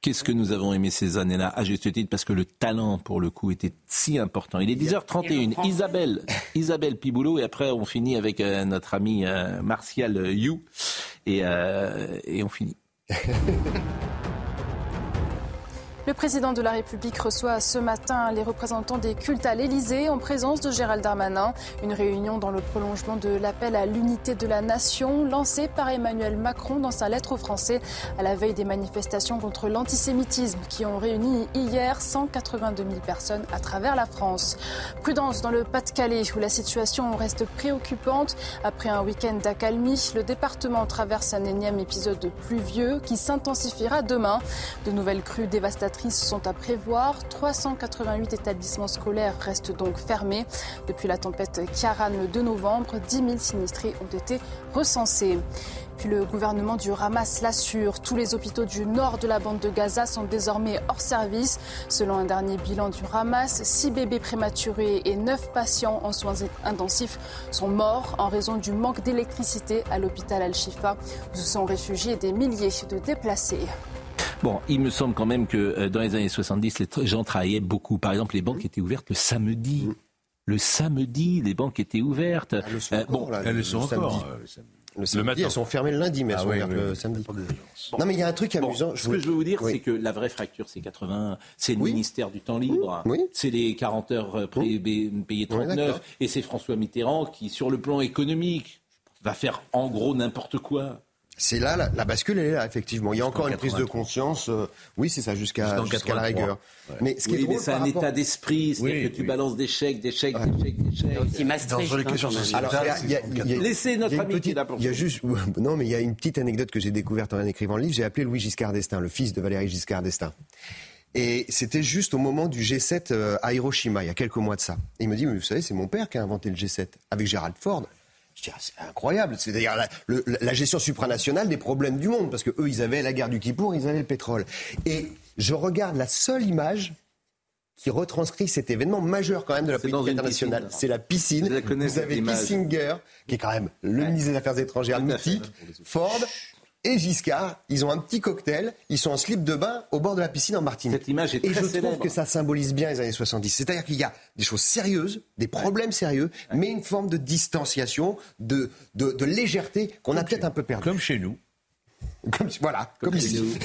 Qu'est-ce que nous avons aimé ces années-là à juste titre parce que le talent pour le coup était si important. Il est 10h31. Isabelle, Isabelle Piboulot et après on finit avec euh, notre ami euh, Martial You et, euh, et on finit. Le président de la République reçoit ce matin les représentants des cultes à l'Elysée en présence de Gérald Darmanin. Une réunion dans le prolongement de l'appel à l'unité de la nation lancé par Emmanuel Macron dans sa lettre aux Français à la veille des manifestations contre l'antisémitisme qui ont réuni hier 182 000 personnes à travers la France. Prudence dans le Pas-de-Calais où la situation reste préoccupante. Après un week-end d'accalmie, le département traverse un énième épisode pluvieux qui s'intensifiera demain. De nouvelles crues dévastatrices sont à prévoir. 388 établissements scolaires restent donc fermés. Depuis la tempête Kiaran le 2 novembre, 10 000 sinistrés ont été recensés. Puis le gouvernement du Hamas l'assure, tous les hôpitaux du nord de la bande de Gaza sont désormais hors service. Selon un dernier bilan du Hamas, 6 bébés prématurés et 9 patients en soins intensifs sont morts en raison du manque d'électricité à l'hôpital Al-Shifa où se sont réfugiés des milliers de déplacés. Bon, il me semble quand même que euh, dans les années 70, les gens travaillaient beaucoup. Par exemple, les banques étaient ouvertes le samedi. Le samedi, les banques étaient ouvertes. Elles le sont euh, encore, bon, elles le sont encore. Euh, le samedi, elles sont fermées le lundi, mais elles ah sont ouvertes le samedi. Non, mais il y a un truc amusant. ce que je veux vous dire, c'est que la vraie fracture, c'est 80. C'est le ministère du temps libre. C'est les 40 heures payées 39. et c'est François Mitterrand qui, sur le plan économique, va faire en gros n'importe quoi. C'est là, la, bascule, elle est là, effectivement. Il y a encore une prise de conscience. Euh, oui, c'est ça, jusqu'à la rigueur. Mais ce qui est drôle, c'est un état d'esprit, c'est que tu balances des chèques, des chèques, des chèques, des chèques. Laissez notre ami est là Il y a juste, non, mais il y a une petite anecdote que j'ai découverte en écrivant le livre. J'ai appelé Louis Giscard d'Estaing, le fils de Valéry Giscard d'Estaing. Et c'était juste au moment du G7 euh, à Hiroshima, il y a quelques mois de ça. Et il me dit, mais vous savez, c'est mon père qui a inventé le G7 avec Gerald Ford. Ah, c'est incroyable. C'est-à-dire la, gestion supranationale des problèmes du monde, parce que eux, ils avaient la guerre du Kippour, ils avaient le pétrole. Et je regarde la seule image qui retranscrit cet événement majeur quand même de la politique internationale. C'est la piscine. Vous avez Kissinger, qui est quand même le ministre des Affaires étrangères mythique, Ford, et Giscard, ils ont un petit cocktail, ils sont en slip de bain au bord de la piscine en Martinique. Cette image est et très je célèbre. trouve que ça symbolise bien les années 70. C'est-à-dire qu'il y a des choses sérieuses, des problèmes sérieux, mais une forme de distanciation, de, de, de légèreté qu'on a peut-être un peu perdu. Comme chez nous. Comme, voilà, comme, Comme ici.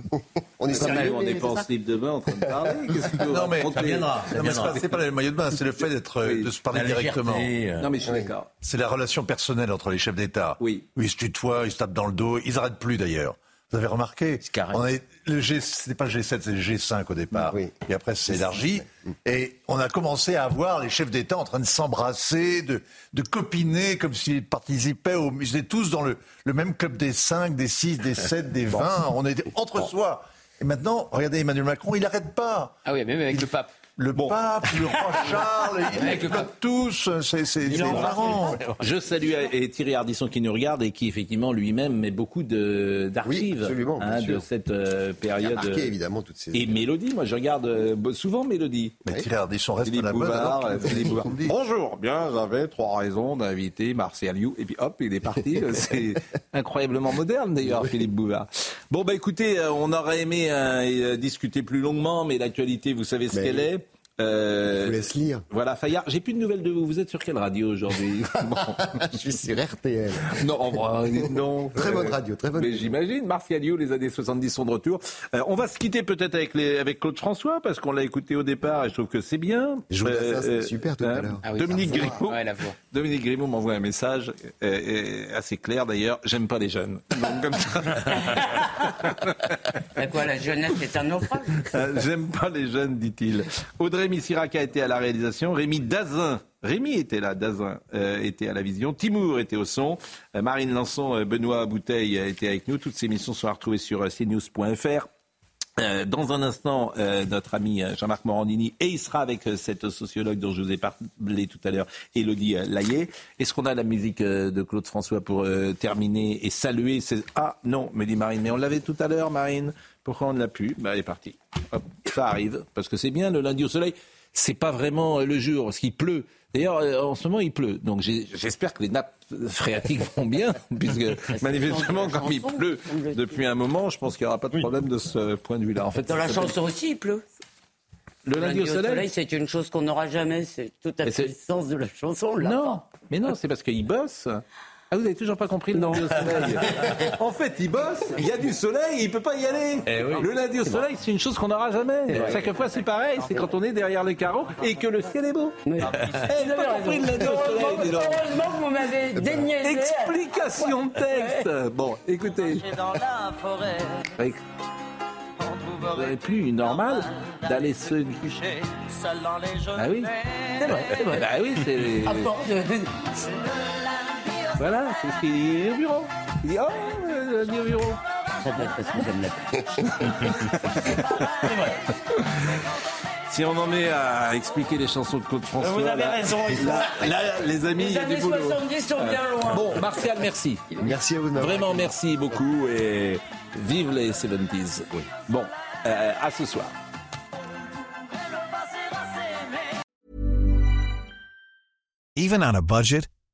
on est sérieux, on n'est pas c'est en ça. slip de bain en train de parler. Que Non mais, non, mais c'est pas- le maillot de bain, c'est le fait d'être, de se parler directement. euh. Non mais je suis d'accord. C'est la relation personnelle entre les chefs d'État. Oui. Ils se tutoient, ils se tapent dans le dos, ils arrêtent plus d'ailleurs. Vous avez remarqué on est, Le G, c'était pas le G7, c'est le G5 au départ. Et après, c'est élargi. Et on a commencé à voir les chefs d'État en train de s'embrasser, de, de copiner comme s'ils participaient au. Ils étaient tous dans le, le même club des 5, des 6, des 7, des 20. On était entre soi. Et maintenant, regardez Emmanuel Macron, il n'arrête pas. Ah oui, même avec le pape. Le pape, le roi Charles, ils le tous. C'est marrant. Je salue et Thierry Ardisson qui nous regarde et qui effectivement lui-même met beaucoup de- d'archives Oui, hein, de cette euh, période. Il a marqué, euh, évidemment, toutes ces- Et Mélodie, moi je regarde euh, souvent Mélodie. Mais Thierry Ardisson reste Philippe la Bouvard, alors, euh, Philippe Bouvard. dit. Bonjour, bien, j'avais trois raisons d'inviter Martial You. Et puis hop, il est parti. C'est incroyablement moderne d'ailleurs, Philippe Bouvard. Bon, bah écoutez, euh, on aurait aimé euh, discuter plus longuement, mais l'actualité, vous savez ce qu'elle est. Euh, Je vous laisse lire. Voilà, Fayard, j'ai plus de nouvelles de vous. Vous êtes sur quelle radio aujourd'hui? Je suis sur RTL. Non, bah, non. Très bonne radio, très bonne. Mais j'imagine, Martial You, les années 70 sont de retour. Euh, on va se quitter peut-être avec, les, avec Claude François, parce qu'on l'a écouté au départ et je trouve que c'est bien. Je vous ça, c'était super tout à hein, l'heure. Ah oui, Dominique Grimaud. ouais. Dominique Grimaud m'envoie un message euh, euh, assez clair d'ailleurs. J'aime pas les jeunes. Donc, comme ça, C'est quoi, la jeunesse est un naufrage? Euh, J'aime pas les jeunes, dit-il. Audrey Missirac a été à la réalisation. Rémi Dazin. Rémi était là, Dazin euh, était à la vision, Timour était au son, Euh, Marine Lançon, euh, Benoît Bouteille étaient avec nous. Toutes ces émissions sont à retrouver sur cnews.fr. Dans un instant, notre ami Jean-Marc Morandini, et il sera avec cette sociologue dont je vous ai parlé tout à l'heure, Elodie Laillé. Est-ce qu'on a la musique de Claude François pour terminer et saluer ces... Ah non, me dit Marine, mais on l'avait tout à l'heure, Marine. Pourquoi on ne l'a plus? Bah, Elle est partie. Hop, ça arrive, parce que c'est bien le lundi au soleil. C'est pas vraiment euh, le jour, parce qu'il pleut. D'ailleurs, euh, en ce moment, il pleut. Donc j'espère que les nappes phréatiques vont bien, puisque manifestement, comme il pleut depuis un moment, je pense qu'il n'y aura pas de problème de ce point de vue-là. En fait, Dans la chanson aussi, il pleut. Le lundi au soleil c'est une chose qu'on n'aura jamais. C'est toute la Et c'est- puissance de la chanson. Là. Non, mais non, c'est parce qu'il bosse. Ah, vous avez toujours pas compris le lundi au soleil En fait, il bosse, il y a du soleil, il peut pas y aller. Le lundi au soleil, c'est une chose qu'on n'aura jamais. Chaque fois, c'est pareil, c'est quand on est derrière le carreau et que le ciel est beau. Eh, j'ai pas compris le lundi au soleil. Heureusement que vous m'avez déniaisé. Explication de texte. Bon, écoutez. dans la forêt. Vous n'avez plus normal d'aller se Couché seul dans les jeux. Ah oui, c'est vrai, c'est vrai. Bah oui, c'est. Voilà, c'est ce qu'il dit au bureau. Il dit Oh, euh, lundi au bureau. Ça doit être parce que j'aime la Si on en est à expliquer les chansons de Claude François, Vous avez là, raison. là, là, les amis, il Les y a du années boulot. 70 sont bien loin. Bon, Martial, merci. Merci à vous. Vraiment, merci beaucoup et vive les 70s. Bon, euh, à ce soir. Even on a budget,